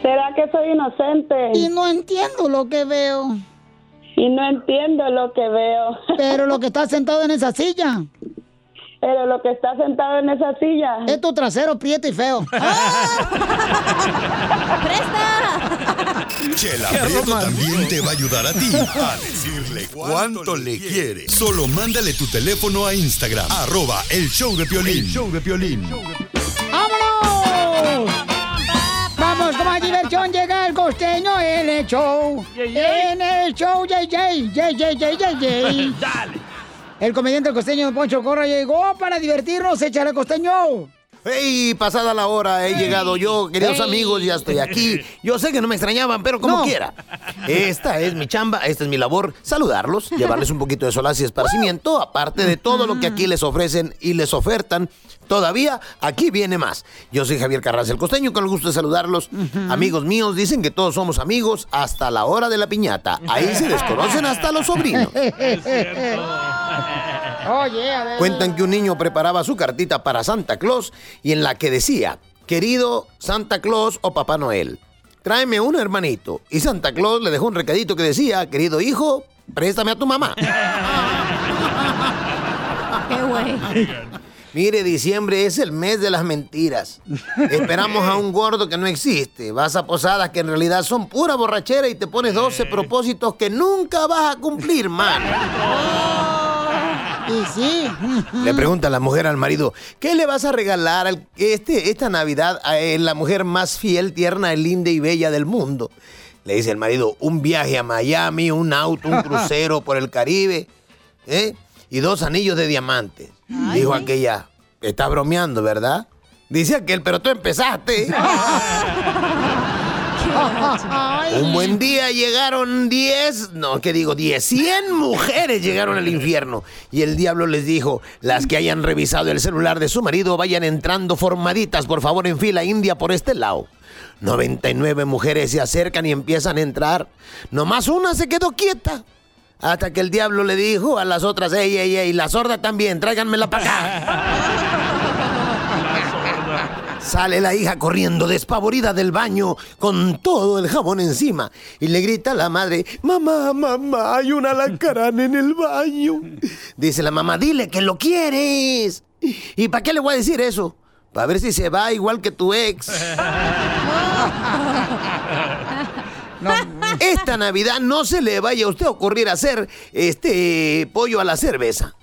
¿Será que soy inocente? Y no entiendo lo que veo. Y no entiendo lo que veo. Pero lo que está sentado en esa silla. Pero lo que está sentado en esa silla. Es tu trasero prieto y feo. Chela Qué Prieto romántico. también te va a ayudar a ti a decirle cuánto le quiere. Solo mándale tu teléfono a Instagram, arroba el show de Piolín. El show de Piolín. ¡Vámonos! Vamos con más diversión, llega el costeño en el show. En el show, yay, yay, yay, yay, yay, yay. Dale. El comediante costeño Poncho Corra llegó para divertirnos, échale costeño. ¡Hey! Pasada la hora, he llegado yo, queridos Ey. amigos, ya estoy aquí. Yo sé que no me extrañaban, pero como No. quiera. Esta es mi chamba, esta es mi labor, saludarlos, llevarles un poquito de solaz y esparcimiento, aparte de todo lo que aquí les ofrecen y les ofertan. Todavía aquí viene más. Yo soy Javier Carranza el Costeño, con el gusto de saludarlos. Amigos míos, dicen que todos somos amigos hasta la hora de la piñata. Ahí se desconocen hasta los sobrinos. Oye, a ver. Cuentan que un niño preparaba su cartita para Santa Claus y en la que decía, querido Santa Claus o Papá Noel, tráeme un hermanito. Y Santa Claus le dejó un recadito que decía, querido hijo, préstame a tu mamá. Qué güey. Mire, diciembre es el mes de las mentiras. Esperamos a un gordo que no existe. Vas a posadas que en realidad son pura borrachera y te pones 12 propósitos que nunca vas a cumplir, man. Y sí. Le pregunta la mujer al marido, ¿qué le vas a regalar al- este, esta Navidad a eh, la mujer más fiel, tierna, linda y bella del mundo? Le dice el marido, un viaje a Miami, un auto, un crucero por el Caribe, ¿eh? Y dos anillos de Dijo aquella, está bromeando, ¿verdad? Dice aquel, pero tú empezaste. Un buen día llegaron 10, no, ¿qué digo? 10, 100 mujeres llegaron al infierno. Y el diablo les dijo, las que hayan revisado el celular de su marido vayan entrando formaditas, por favor, en fila india por este lado. 99 mujeres se acercan y empiezan a entrar. Nomás una se quedó quieta. Hasta que el diablo le dijo a las otras, ey, ey, ey, la sorda también, tráiganmela para acá. Sale la hija corriendo despavorida del baño con todo el jabón encima y le grita a la madre, mamá, mamá, hay un alacrán en el baño. Dice la mamá, dile que lo quieres. ¿Y para qué le voy a decir eso? Para ver si se va igual que tu ex. Esta Navidad no se le vaya a usted a ocurrir hacer este pollo a la cerveza.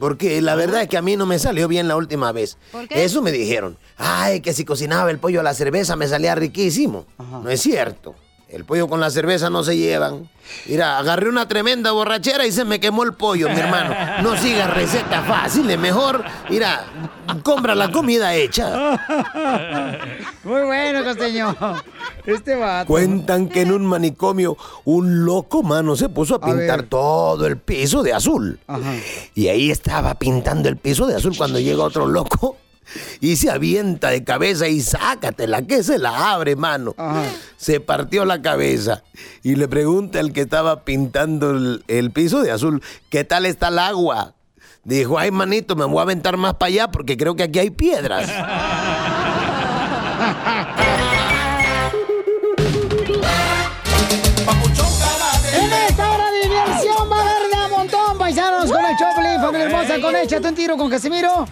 Porque la verdad es que a mí no me salió bien la última vez. ¿Por qué? Eso me dijeron. Ay, que si cocinaba el pollo a la cerveza me salía riquísimo. No es cierto. El pollo con la cerveza no se llevan. Mira, agarré una tremenda borrachera y se me quemó el pollo, mi hermano. No sigas recetas fáciles, mejor, mira, compra la comida hecha. Muy bueno, costeño. Este vato. Cuentan que en un manicomio un loco mano se puso a pintar todo el piso de azul. Y ahí estaba pintando el piso de azul cuando llega otro loco y se avienta de cabeza y sácatela, que se la abre, mano. Se partió la cabeza y le pregunta al que estaba pintando el, el piso de azul, ¿qué tal está el agua? Dijo, ay, manito, me voy a aventar más para allá porque creo que aquí hay piedras. con Échate un tiro con Casimiro.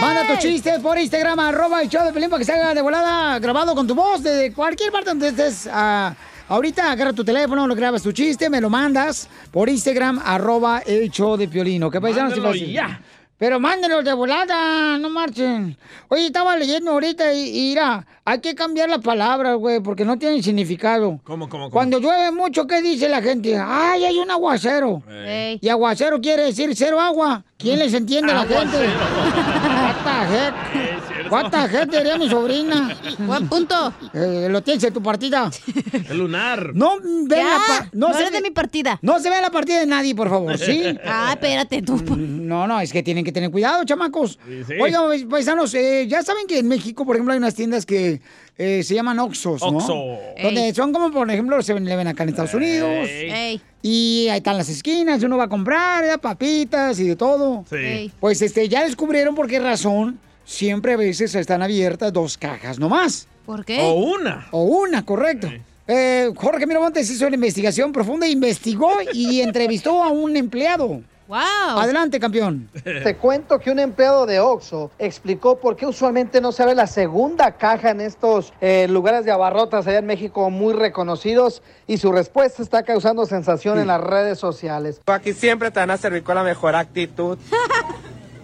Manda tu chiste por Instagram, arroba el show de Pelín, para que se haga de volada grabado con tu voz de cualquier parte donde estés. ah, ahorita agarra tu teléfono, lo grabas tu chiste, me lo mandas por Instagram, arroba el show de Piolín, ¿ok, paisanos? Ya. Pero mándenlos de volada, no marchen. Oye, estaba leyendo ahorita y, y mira, hay que cambiar las palabras, güey, porque no tienen significado. ¿Cómo, cómo, cómo? Cuando llueve mucho, ¿qué dice la gente? ¡Ay, hay un aguacero! Ey. Y aguacero quiere decir cero agua. ¿Quién les entiende a la gente? What the heck? What the heck, diría mi sobrina. Buen punto. Eh, lo tienes en tu partida. El lunar. No ve Ya, la pa- no se ve- de mi partida. No se ve la partida de nadie, por favor, ¿sí? Ah, espérate tú. No, no, es que tienen que tener cuidado, chamacos. Sí, sí. Oigan, pais- paisanos, eh, ya saben que en México, por ejemplo, hay unas tiendas que eh, se llaman Oxxos, ¿no? Oxxo. Donde Ey. son como, por ejemplo, los 7-Eleven acá en Estados Unidos. Ey. Y ahí están las esquinas, uno va a comprar ¿verdad? papitas y de todo. Sí. Ey. Pues este, ya descubrieron por qué razón siempre a veces están abiertas dos cajas nomás. ¿Por qué? O una. O una, correcto. Eh, Jorge Miramontes hizo una investigación profunda, investigó y entrevistó a un empleado. Wow. Adelante, campeón. Te cuento que un empleado de Oxxo explicó por qué usualmente no se abre la segunda caja en estos eh, lugares de abarrotas allá en México muy reconocidos y su respuesta está causando sensación en las redes sociales. Aquí siempre te van a servir con la mejor actitud.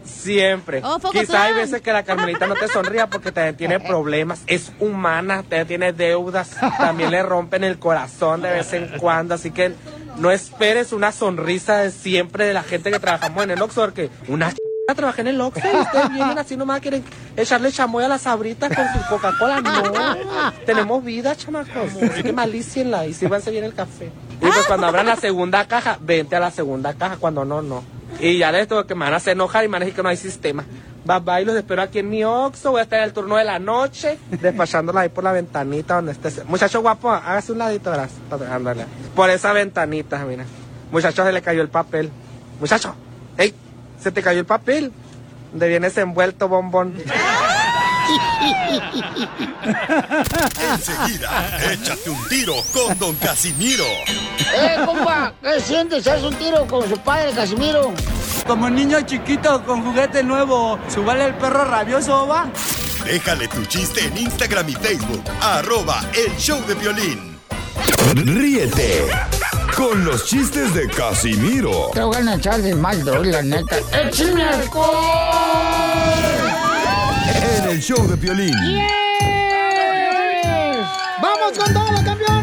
Siempre. Oh. Quizá hay veces que la Carmelita no te sonría porque también tiene problemas. Es humana, también tiene deudas. También le rompen el corazón de vez en cuando. Así que no esperes una sonrisa de siempre de la gente que trabajamos en el Oxxo. Porque una ch... trabaja en el Oxxo y ustedes vienen así nomás quieren echarle chamoy a las sabritas con su Coca-Cola. No. Tenemos vida, chamacos. Así que malícienla y sírvanse bien el café. Y pues cuando abran la segunda caja, vente a la segunda caja. Cuando no, no. Y ya de esto que me van a hacer enojar y me van a decir que no hay sistema. Bye bye, los espero aquí en mi Oxxo. Voy a estar en el turno de la noche, despachándola ahí por la ventanita donde esté. Muchacho guapo, hágase un ladito. Ándale. Por esa ventanita, mira. Muchacho, se le cayó el papel. Muchacho, ¡ey! Se te cayó el papel. Donde viene ese envuelto bombón. Enseguida, échate un tiro con Don Casimiro. ¡Eh, compa! ¿Qué sientes? ¿Haz un tiro con su padre, Casimiro? Como niño chiquito con juguete nuevo, ¿subale el perro rabioso, va? Déjale tu chiste en Instagram y Facebook. Arroba El Show de Violín. Ríete con los chistes de Casimiro Te voy a echar de mal, la neta. ¡Échame alcohol! en el show de Piolín. ¡Vamos con todos los campeones! Échate un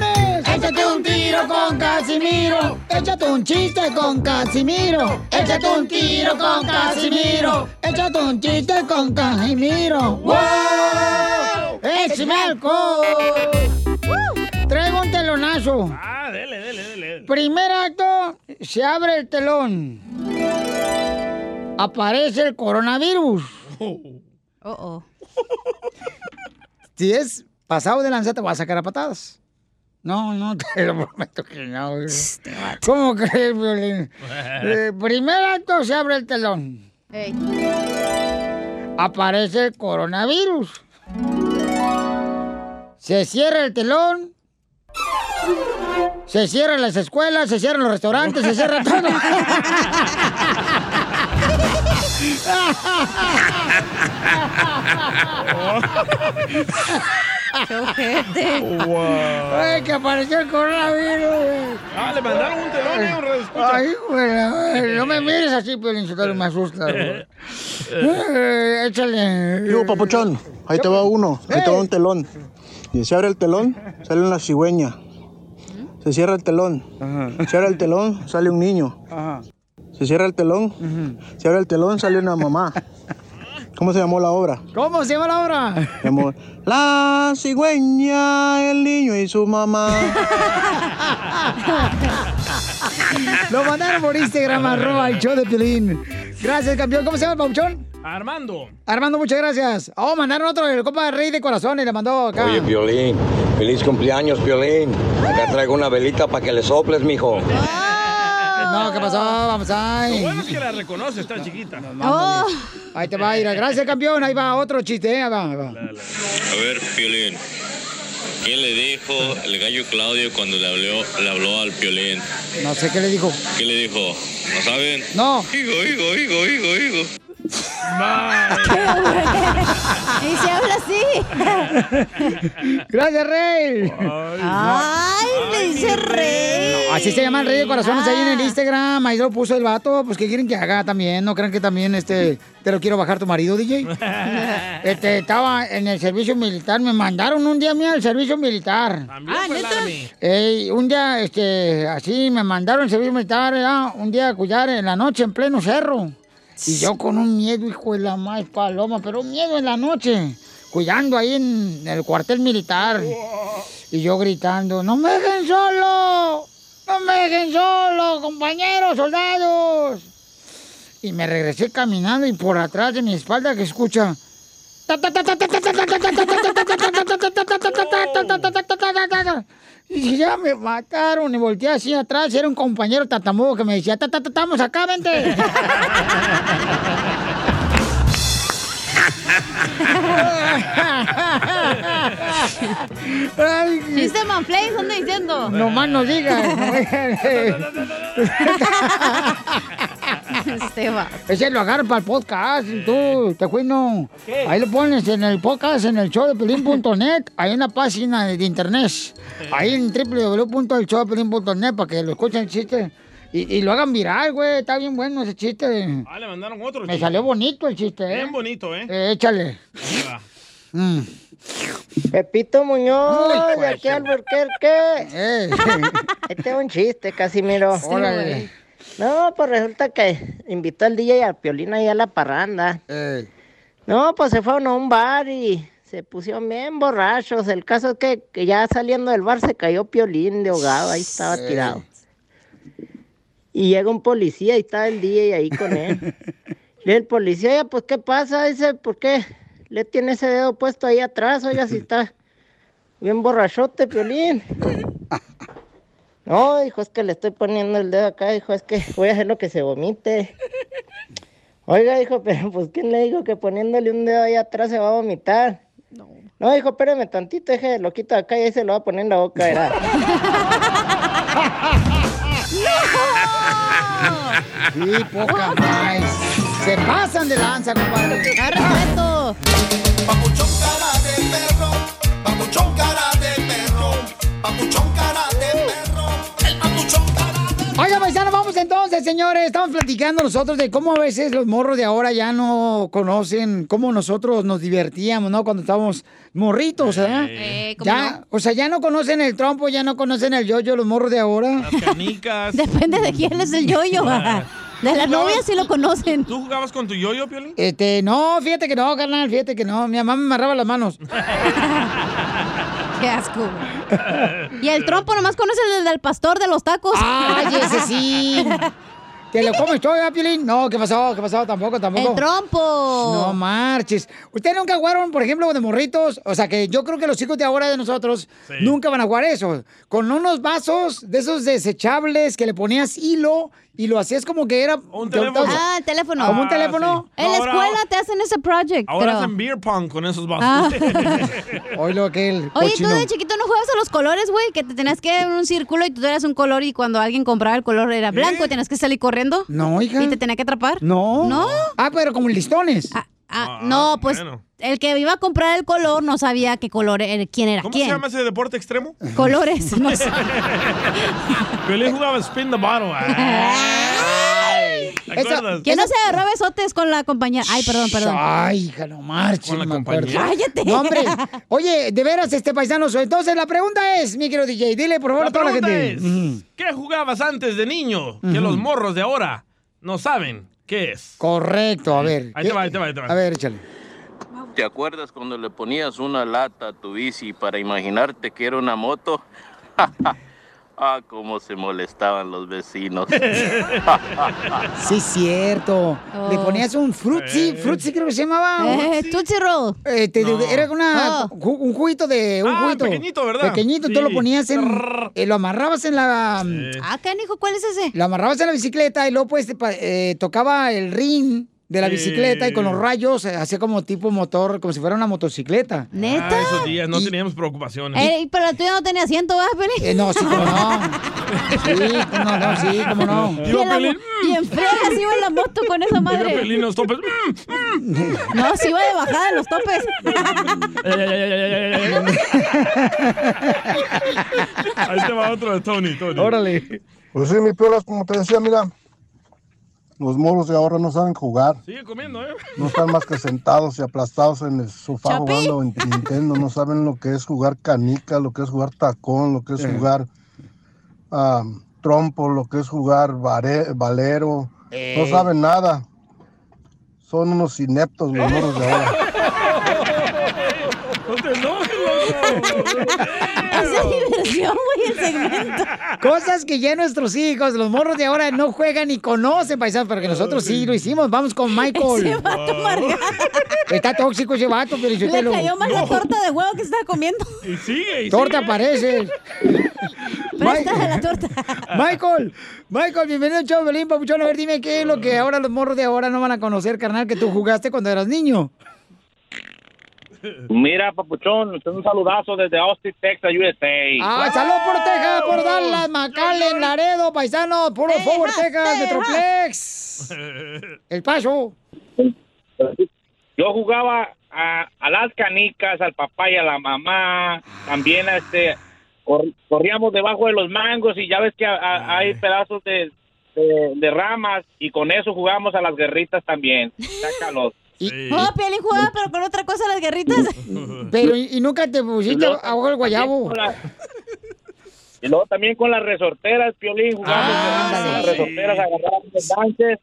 tiro con Casimiro. Échate un chiste con Casimiro. Échate un tiro con Casimiro. Échate un chiste con Casimiro. ¡Wow! ¡Échame alcohol! Traigo un telonazo. Ah, dele, dele, dele. Primer acto, se abre el telón. Aparece el coronavirus. Oh, oh. Si es pasado de lanza, te va a sacar a patadas. No, no, te lo prometo que no. güey. ¿Cómo crees, Violín? Eh, primer acto, se abre el telón. Aparece el coronavirus. Se cierra el telón. Se cierran las escuelas, se cierran los restaurantes, se cierra todo. ¡Qué ojete! ¡Ay, que apareció el coronavirus! güey. Ah, le mandaron un telón, ¿eh? Un. Ay, güey, no me mires así, pero Sotelo, me asusta. güey. Eh, échale. Digo, papuchón, ahí te va uno, ahí te va un telón. Y se abre el telón, sale una cigüeña. Se cierra el telón. Se abre el telón, sale un niño. Se cierra el telón, se abre el telón, sale una mamá. ¿Cómo se llamó la obra? ¿Cómo se llama la obra? Se llamó La cigüeña, el niño y su mamá. Lo mandaron por Instagram, arroba el show de Pilín. Gracias, campeón. ¿Cómo se llama el pauchón? Armando. Armando, muchas gracias. Oh, mandaron otro, el copa de Rey de Corazón y le mandó acá. Oye, Piolín, feliz cumpleaños, Piolín. Acá traigo una velita para que le soples, mijo. No, ¿qué pasó? Vamos Lo ahí. bueno es que la reconoce, está chiquita. Oh. Ahí te va a ir. Gracias, campeón. Ahí va otro chiste. ¿eh? Ahí va, ahí va. A ver, Piolín. ¿Quién le dijo el gallo Claudio cuando le habló, le habló al Piolín? No sé qué le dijo. ¿Qué le dijo? ¿No saben? No. Higo, higo, higo, higo, higo. Y se habla así. Gracias, Rey. Ay, le dice rey. No, así se llama el Rey de Corazones ahí en el Instagram. Ahí lo puso el vato. Pues, ¿qué quieren que haga también? ¿No crean que también este te lo quiero bajar tu marido, DJ? Este, estaba en el servicio militar. Me mandaron un día a mí al servicio militar. Ah, ¿neta? Ey, un día, este, así me mandaron al servicio militar, ¿verdad? un día a cuidar en la noche en pleno cerro. Y yo con un miedo, hijo de la más paloma, pero un miedo en la noche, cuidando ahí en el cuartel militar. Y yo gritando, no me dejen solo, no me dejen solo, compañeros, soldados. Y me regresé caminando y por atrás de mi espalda que escucha... Y ya me mataron. Y volteé así atrás. Era un compañero tatamudo que me decía, "Ta, ta, ta, estamos acá, vente. Ay, Chiste manflay, ¿dónde diciendo? No más no digas. Este va. Ese lo agarra para el podcast, tú, te fui no. Ahí lo pones en el podcast, en el show de Pelín.net, hay una página de internet, ahí en www.elshowdepelín.net para que lo escuchen el chiste y, y lo hagan viral, güey, está bien bueno ese chiste. Ah, le mandaron otro. Me chiste. salió bonito el chiste, ¿eh? Bien bonito, ¿eh? Eh, échale. Ahí va. Mm. Pepito Muñoz, Ay, de aquí al Burquerque. Este es un chiste, Casimiro. Sí, Órale. No, pues resulta que invitó al DJ al Piolín ahí a la parranda. No, pues se fueron a un bar y se pusieron bien borrachos. El caso es que, que ya saliendo del bar se cayó Piolín de ahogado, ahí estaba tirado. Y llega un policía y está el DJ ahí con él. Y el policía, "Oiga, pues ¿qué pasa? Dice, ¿por qué le tiene ese dedo puesto ahí atrás? Oiga, si está bien borrachote, Piolín. No, dijo, es que le estoy poniendo el dedo acá, dijo, es que voy a hacer lo que se vomite. Oiga, dijo, pero pues ¿quién le dijo que poniéndole un dedo ahí atrás se va a vomitar? No. No, dijo, espérame tantito, deje lo quito acá y ahí se lo va a poner en la boca, ¿verdad? Sí, poca más. Se pasan de lanza, compadre. ¡Hay respeto! Papuchón cara de perro, papuchón cara de perro, papuchón cara de perro, el papuchón cara Oiga, paisano, vamos entonces, señores. Estamos platicando nosotros de cómo a veces los morros de ahora ya no conocen cómo nosotros nos divertíamos, ¿no? Cuando estábamos morritos, ¿eh? Eh, ¿cómo ya, o sea, ya no conocen el trompo, ya no conocen el yoyo, los morros de ahora. Las canicas. Depende de quién es el yoyo. De la ¿Tú novia jugabas- sí lo conocen. ¿Tú jugabas con tu yoyo, Piolín? Este, no, fíjate que no, carnal, fíjate que no. Mi mamá me amarraba las manos. Qué asco. Y el trompo nomás conoce el del pastor de los tacos. Ay, ese sí. ¿Te lo comes todo, eh, Piolín? No, ¿qué pasó? ¿Qué pasó? Tampoco, tampoco. El trompo. No marches. ¿Ustedes nunca jugaron, por ejemplo, de morritos? O sea, que yo creo que los hijos de ahora de nosotros Sí. nunca van a jugar eso. Con unos vasos de esos desechables que le ponías hilo y lo hacías como que era... Un te- teléfono. Ah, el teléfono. ¿Como un Ah, teléfono? sí. En No, la ahora- escuela te hacen ese project. Ahora pero- hacen beer pong con esos Ah. vasos. Hoy lo que el Oye, cochino. tú de chiquito no jugabas a los colores, güey, que te tenías que ir en un círculo y tú eras un color y cuando alguien compraba el color era blanco y tenías que salir corriendo. No, hija. ¿Y te tenía que atrapar? No. ¿No? Ah, pero como listones. Ah, ah, no, pues bueno. El que iba a comprar el color no sabía qué color era, quién era ¿Cómo quién. se llama ese deporte extremo? Colores, no sé. Piolín jugaba spin the bottle. Ay. ¿Te Eso- acuerdas? Que no se agarraba besotes con la compañía. Ay, perdón, perdón. Ay, hija, no marches. Con la compañía. Cállate. No, hombre. Oye, de veras, este paisano. Entonces, la pregunta es, mi querido DJ, dile por favor La a toda la gente. es. ¿qué jugabas antes de niño que los morros de ahora no saben qué es? Correcto, a ver. Ahí ¿qué- te va, ahí te va, ahí te va. A ver, échale. ¿Te acuerdas cuando le ponías una lata a tu bici para imaginarte que era una moto? ah, cómo se molestaban los vecinos. Sí, cierto. Le Oh. ponías un frutzi, frutzi creo que se llamaba. Eh, Tootsie Roll. Eh, te- No. Era una, Oh. ju- un juguito de. Un Ah, juguito. pequeñito, ¿verdad? Pequeñito, tú Sí. lo ponías en. eh, lo amarrabas en la. Ah, canijo, ¿cuál es ese? Lo amarrabas en la bicicleta y luego pues eh, tocaba el ring de la Sí. bicicleta y con los rayos eh, hacía como tipo motor, como si fuera una motocicleta. ¿Neta? Ah, esos días no Y- teníamos preocupaciones. Eh, pero la tuya no tenía asiento, ¿verdad, Pelín? Eh, no, sí, como no. Sí, no, no, sí, como no. Y, Iba en la Pelín, y en fregas iba en la moto con esa madre. Piolín, los topes. Mm, mm. No, sí iba de bajada en los topes. Ahí te va otro de Tony, Tony. Órale. Pues sí, mi piolas, como te decía, mira, los morros de ahora no saben jugar, Sigue comiendo, ¿eh? no están más que sentados y aplastados en el sofá Chapi. jugando en Nintendo, no saben lo que es jugar canica, lo que es jugar tacón, lo que es Sí. jugar trompo, lo que es jugar bare- valero, Eh. no saben nada. Son unos ineptos los morros de ahora. No te enojes. Esa es diversión, güey, el segmento. Cosas que ya nuestros hijos, los morros de ahora, no juegan ni conocen, paisanos, pero que nosotros sí lo hicimos. Vamos con Michael. Ese vato amargado. Está tóxico ese vato, pero yo Le lo... cayó mal la torta de huevo que estaba comiendo. Y sigue, y Torta sigue. parece. Presta la torta. Michael, Michael, bienvenido al show, Belín, papuchón. A ver, dime qué es lo que ahora los morros de ahora no van a conocer, carnal, que tú jugaste cuando eras niño. Mira, papuchón, un saludazo desde Austin, Texas, USA. Ah, saludos por Texas, por Dallas, McAllen, Laredo, paisano, puro Forward, Texas, Metroplex. El Paso. Yo jugaba a, a las canicas, al papá y a la mamá. También este cor- corríamos debajo de los mangos y ya ves que a- a- hay pedazos de, de, de ramas y con eso jugábamos a las guerritas también. Sácalos. Oh, Piolín jugaba, pero con otra cosa las guerritas. Pero, ¿y, y nunca te pusiste abajo del guayabo? Y luego también con las resorteras, Piolín, jugamos con las resorteras, agarrábamos los ganches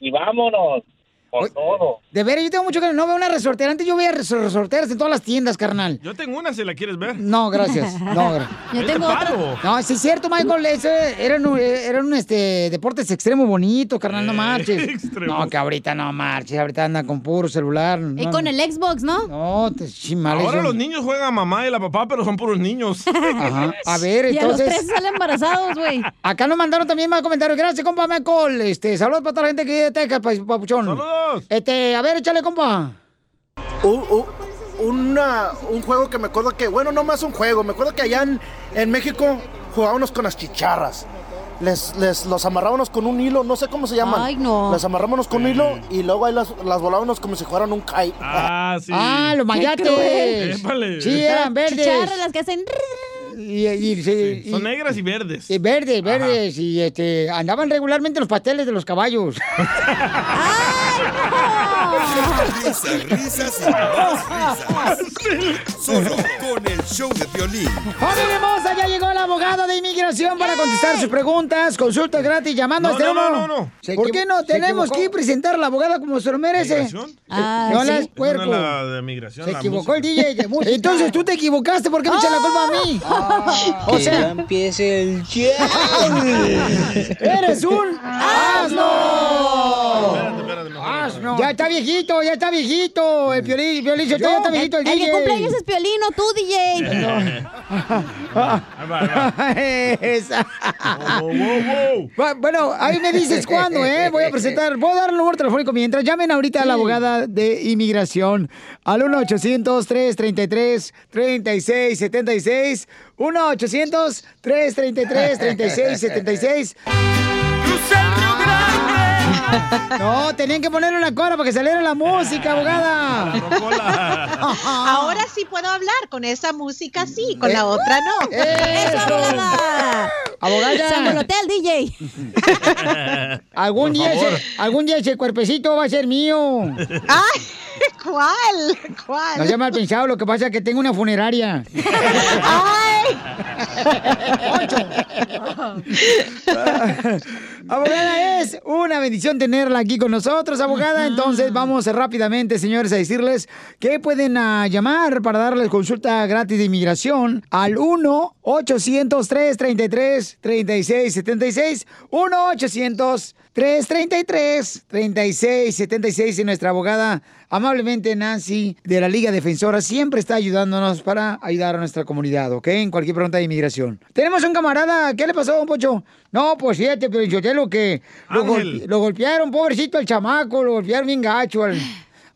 y vámonos con todo. De veras, yo tengo mucho que no veo una resortera. Antes yo veía res- resorteras en todas las tiendas, carnal. Yo tengo una si la quieres ver. No, gracias. No, gra- Yo tengo otra. No, sí es cierto, Michael. Ese eran, un- eran un, este, deportes extremo bonito, carnal, no marches. extremos. No, que ahorita no marches. Ahorita anda con puro celular. Y con no. el Xbox, ¿no? No, te chimales. Ahora los niños juegan a mamá y la papá, pero son puros niños. Ajá. A ver, Y a los entonces. tres salen embarazados, güey. Acá nos mandaron también más comentarios. Gracias, compa Michael. Este, saludos para toda la gente que vive de Texas, pa- papuchón. Saludos. Este, a ver, échale, compa. Un, un- una- un juego que me acuerdo que, bueno, no más un juego, me acuerdo que allá en, en México jugábamos con las chicharras. Les, les los amarrábamos con un hilo, no sé cómo se llaman. Ay, no. Las amarrábamos con un hilo y luego ahí las, las volábamos como si fueran un kite. Ah, sí. Ah, los mayates. Sí, eran verdes. Chicharras, las que hacen... Y, y- sí, y- Son negras y verdes. y verdes, verdes. Y este, andaban regularmente en los pasteles de los caballos. Risas, risas y más risas. Solo con el show de violín. ¡Familia hermosa! Ya llegó la abogada de inmigración para contestar sus preguntas. Consulta gratis llamando No, a este no, no, número. no, no. ¿Por qué no tenemos equivocó. que presentar a la abogada como se lo merece? ¿Migración? Ah, no, la Esa puerco. no es la de migración. Se la equivocó el música. DJ de. Entonces tú te equivocaste, ¿por qué me echas la culpa a mí? o que sea, ya empiece el show. ¡Eres un asno! Ya está viejito, ya está viejito. El violín, violín, ya está viejito el, El DJ. que cumpleaños es Piolín, no tú, DJ. Bueno, ahí me dices cuándo, ¿eh? Voy a presentar, voy a dar el número telefónico mientras llamen ahorita a la abogada de inmigración al 1-800-333-3676. 1-800-333-3676. No, tenían que ponerle una cora para que saliera la música, abogada. Ahora sí puedo hablar con esa música, sí, con la otra no. ¡Eso, abogada! Abogada. Sangolotea al DJ. Algún día, ese, algún día ese cuerpecito va a ser mío. Ay, ¿cuál? ¿Cuál? No sea mal pensado, lo que pasa es que tengo una funeraria. Abogada, es una bendición tenerla aquí con nosotros, abogada. Entonces vamos rápidamente, señores, a decirles que pueden ah, llamar para darles consulta gratis de inmigración al 1-800-333-3676. 1-800-333-3676. Y nuestra abogada, amablemente Nancy, de la Liga Defensora, siempre está ayudándonos para ayudar a nuestra comunidad, ¿ok? En cualquier pregunta de inmigración. Tenemos un camarada, ¿qué le pasó, don Pocho? No, pues fíjate, pero yo te lo que lo, golpearon, pobrecito el chamaco, lo golpearon bien gacho. al-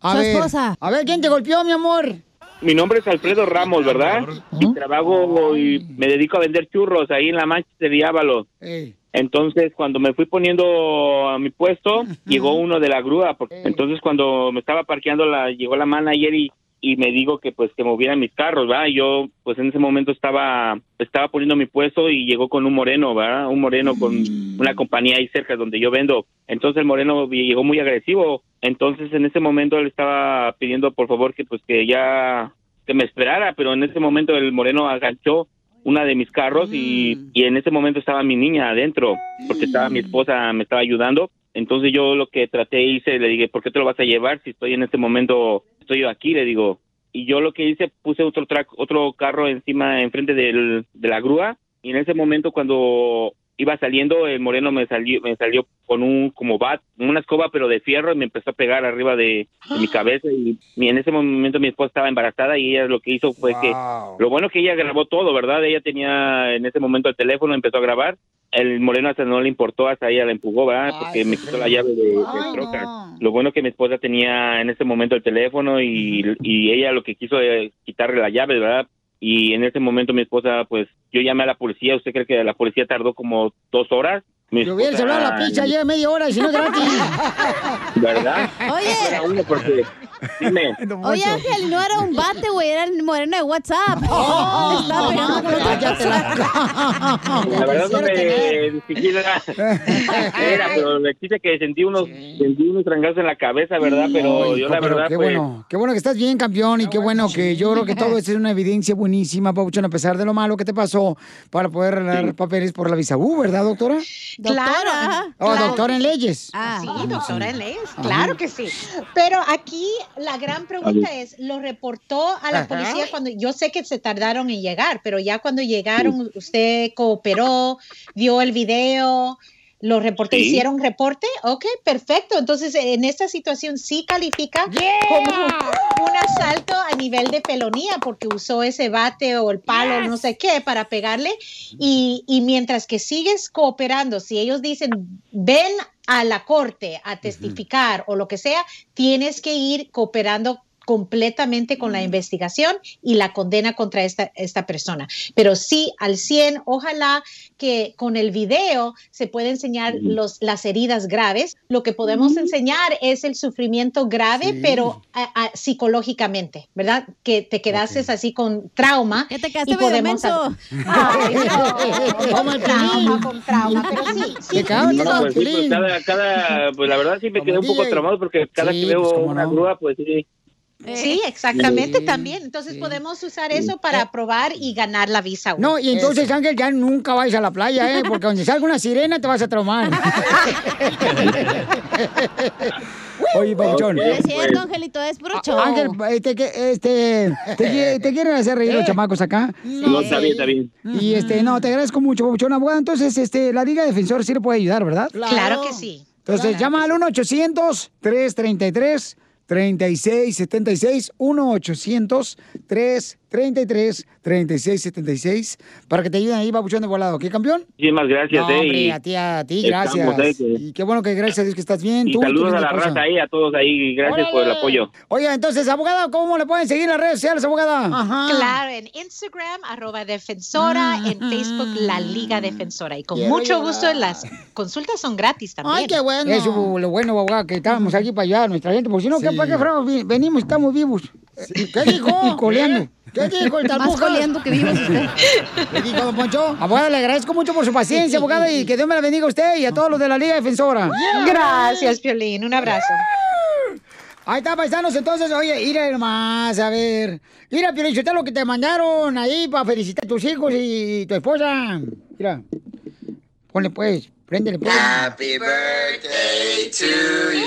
A Su ver, esposa. a ver, ¿quién te golpeó, mi amor? Mi nombre es Alfredo Ramos, ¿verdad? Y trabajo y me dedico a vender churros ahí en la Manchester y Ábalos. Ey. Entonces, cuando me fui poniendo a mi puesto, llegó uno de la grúa. porque- Entonces, cuando me estaba parqueando, la, llegó la manager y, y me dijo que pues que movieran mis carros, ¿verdad? Y yo, pues en ese momento estaba estaba poniendo mi puesto y llegó con un moreno, ¿verdad? Un moreno con una compañía ahí cerca donde yo vendo. Entonces el moreno llegó muy agresivo. Entonces, en ese momento él estaba pidiendo por favor que pues que ya que me esperara, pero en ese momento el moreno aganchó una de mis carros y, y en ese momento estaba mi niña adentro, porque estaba mi esposa, me estaba ayudando. Entonces yo lo que traté hice, le dije, ¿por qué te lo vas a llevar si estoy en este momento, estoy yo aquí? Le digo. Y yo lo que hice, puse otro track, otro carro encima, enfrente del, de la grúa, y en ese momento cuando iba saliendo, el moreno me salió, me salió con un como bat, una escoba pero de fierro y me empezó a pegar arriba de, de mi cabeza y, y en ese momento mi esposa estaba embarazada y ella lo que hizo fue que lo bueno que ella grabó todo, ¿verdad? Ella tenía en ese momento el teléfono, empezó a grabar. El moreno hasta no le importó, hasta ella la empujó, ¿verdad? Porque me quitó la llave de, de troca. Lo bueno que mi esposa tenía en ese momento el teléfono y, y ella lo que quiso es quitarle la llave, ¿verdad? Y en ese momento mi esposa, pues yo llamé a la policía. ¿Usted cree que la policía tardó como dos horas? Mi Yo hubiera esposa- celular la pizza, lleva media hora y si no es gratis. ¿Verdad? Oye. Porque, dime. Oye, Ángel, no era un bate, güey, era el moreno de WhatsApp. Oh. Estaba pegando con otra cosa. La verdad no me ni siquiera era, pero le quise que sentí unos, sentí unos trangazos en la cabeza, ¿verdad? Pero Ay, yo la pero verdad qué bueno, qué bueno que estás bien, campeón, y qué bueno que yo creo que todo esto es una evidencia buenísima, Pabuchón, a pesar de lo malo que te pasó para poder arreglar papeles por la visa U, ¿verdad, doctora? Claro. Oh, claro. doctora en leyes. sí, doctora en leyes, claro que sí. Pero aquí la gran pregunta es, ¿lo reportó a la policía cuando, yo sé que se tardaron en llegar, pero ya cuando llegaron, usted cooperó, vio el video, lo reportó, Sí. hicieron reporte? Ok, perfecto. Entonces, en esta situación sí califica como un asalto a nivel de felonía porque usó ese bate o el palo, no sé qué, para pegarle. Y, y mientras que sigues cooperando, si ellos dicen, ven a la corte a testificar o lo que sea, tienes que ir cooperando completamente con la investigación y la condena contra esta, esta persona. Pero sí, al 100, ojalá que con el video se pueda enseñar los, las heridas graves. Lo que podemos enseñar es el sufrimiento grave, pero a- a- psicológicamente, ¿verdad? Que te quedaste así con trauma. Que te quedaste medio menso. Ay, no, con trauma, con trauma, pero sí, sí. no, pues, sí, pues, cada, cada, pues la verdad sí me quedé un poco traumado porque cada Sí, que veo pues, una no. grúa, pues sí. Sí, exactamente Sí. también. Entonces podemos usar eso para aprobar y ganar la visa. No, y entonces, Ángel, ya nunca vayas a la playa, ¿eh? Porque donde salga una sirena te vas a traumar. Oye, Pabuchón. No es cierto, Angelito, es puro show. Ángel, este, que- este, te, te quieren hacer reír los chamacos acá. No, está bien, está bien. Y este, no, te agradezco mucho, Pabuchón, abogado. Entonces, este, la Liga Defensor sí le puede ayudar, ¿verdad? Claro que sí. Entonces, llama al 1-800-333. 3676 1-800-333-3676 para que te ayuden ahí, babuchón de volado. ¿Qué, campeón? Muchísimas gracias, No, eh. hombre, a ti, a ti, estamos, gracias. eh, que- Y qué bueno que gracias a Dios que estás bien. y tú saludos a la esposa. raza ahí, a todos ahí. Gracias por el apoyo. Oye, entonces, abogada, ¿cómo le pueden seguir en las redes sociales, abogada? Claro, en Instagram, arroba defensora, en Facebook, la Liga Defensora. Y con Quiero mucho gusto, las consultas son gratis también. Ay, qué bueno. Eso, lo bueno, abogada, que estábamos aquí para ayudar a nuestra gente, porque si no, ¿qué, ¿para qué venimos? Estamos vivos. ¿Qué dijo? Y coleando. ¿Qué dijo el Más coleando que vivos usted. ¿Qué dijo, don Poncho? Abogada, le agradezco mucho por su paciencia, abogada, y que Dios me la bendiga a usted y a todos los de la Liga Defensora. Gracias, Piolín. Un abrazo. Ahí está, paisanos, entonces, oye, mira nomás, a ver. Mira, Piolín, lo que te mandaron ahí para felicitar a tus hijos y tu esposa. Mira. Ponle pues, préndele pues. Happy birthday to you.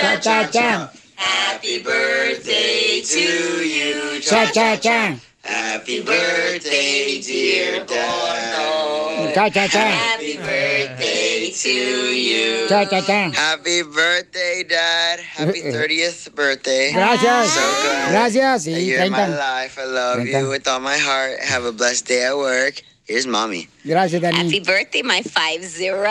Cha, cha, cha. Happy birthday to you. Cha, cha, cha. Happy birthday, dear Dad. Cha, cha, cha. Happy birthday to you. Cha, cha, cha. Happy birthday, Dad. Happy uh-uh. 30th birthday. Gracias. So glad Gracias. Sí, you're my life. I love 30. you with all my heart. Have a blessed day at work. Here's mommy. Gracias, Dani. Happy birthday, my five zero.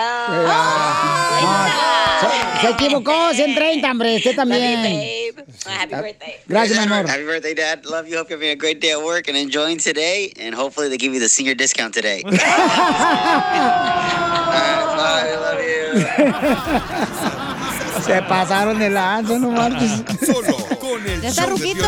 Se equivocó, 130, hombre, usted también. Happy birthday. Gracias, mi amor. Happy birthday, Dad. Love you. Hope you're having a great day at work and enjoying today. And hopefully they give you the senior discount today. All right, bye. Love you. Se pasaron de lanza, no marches. Solo con el Ya está show de ruquito.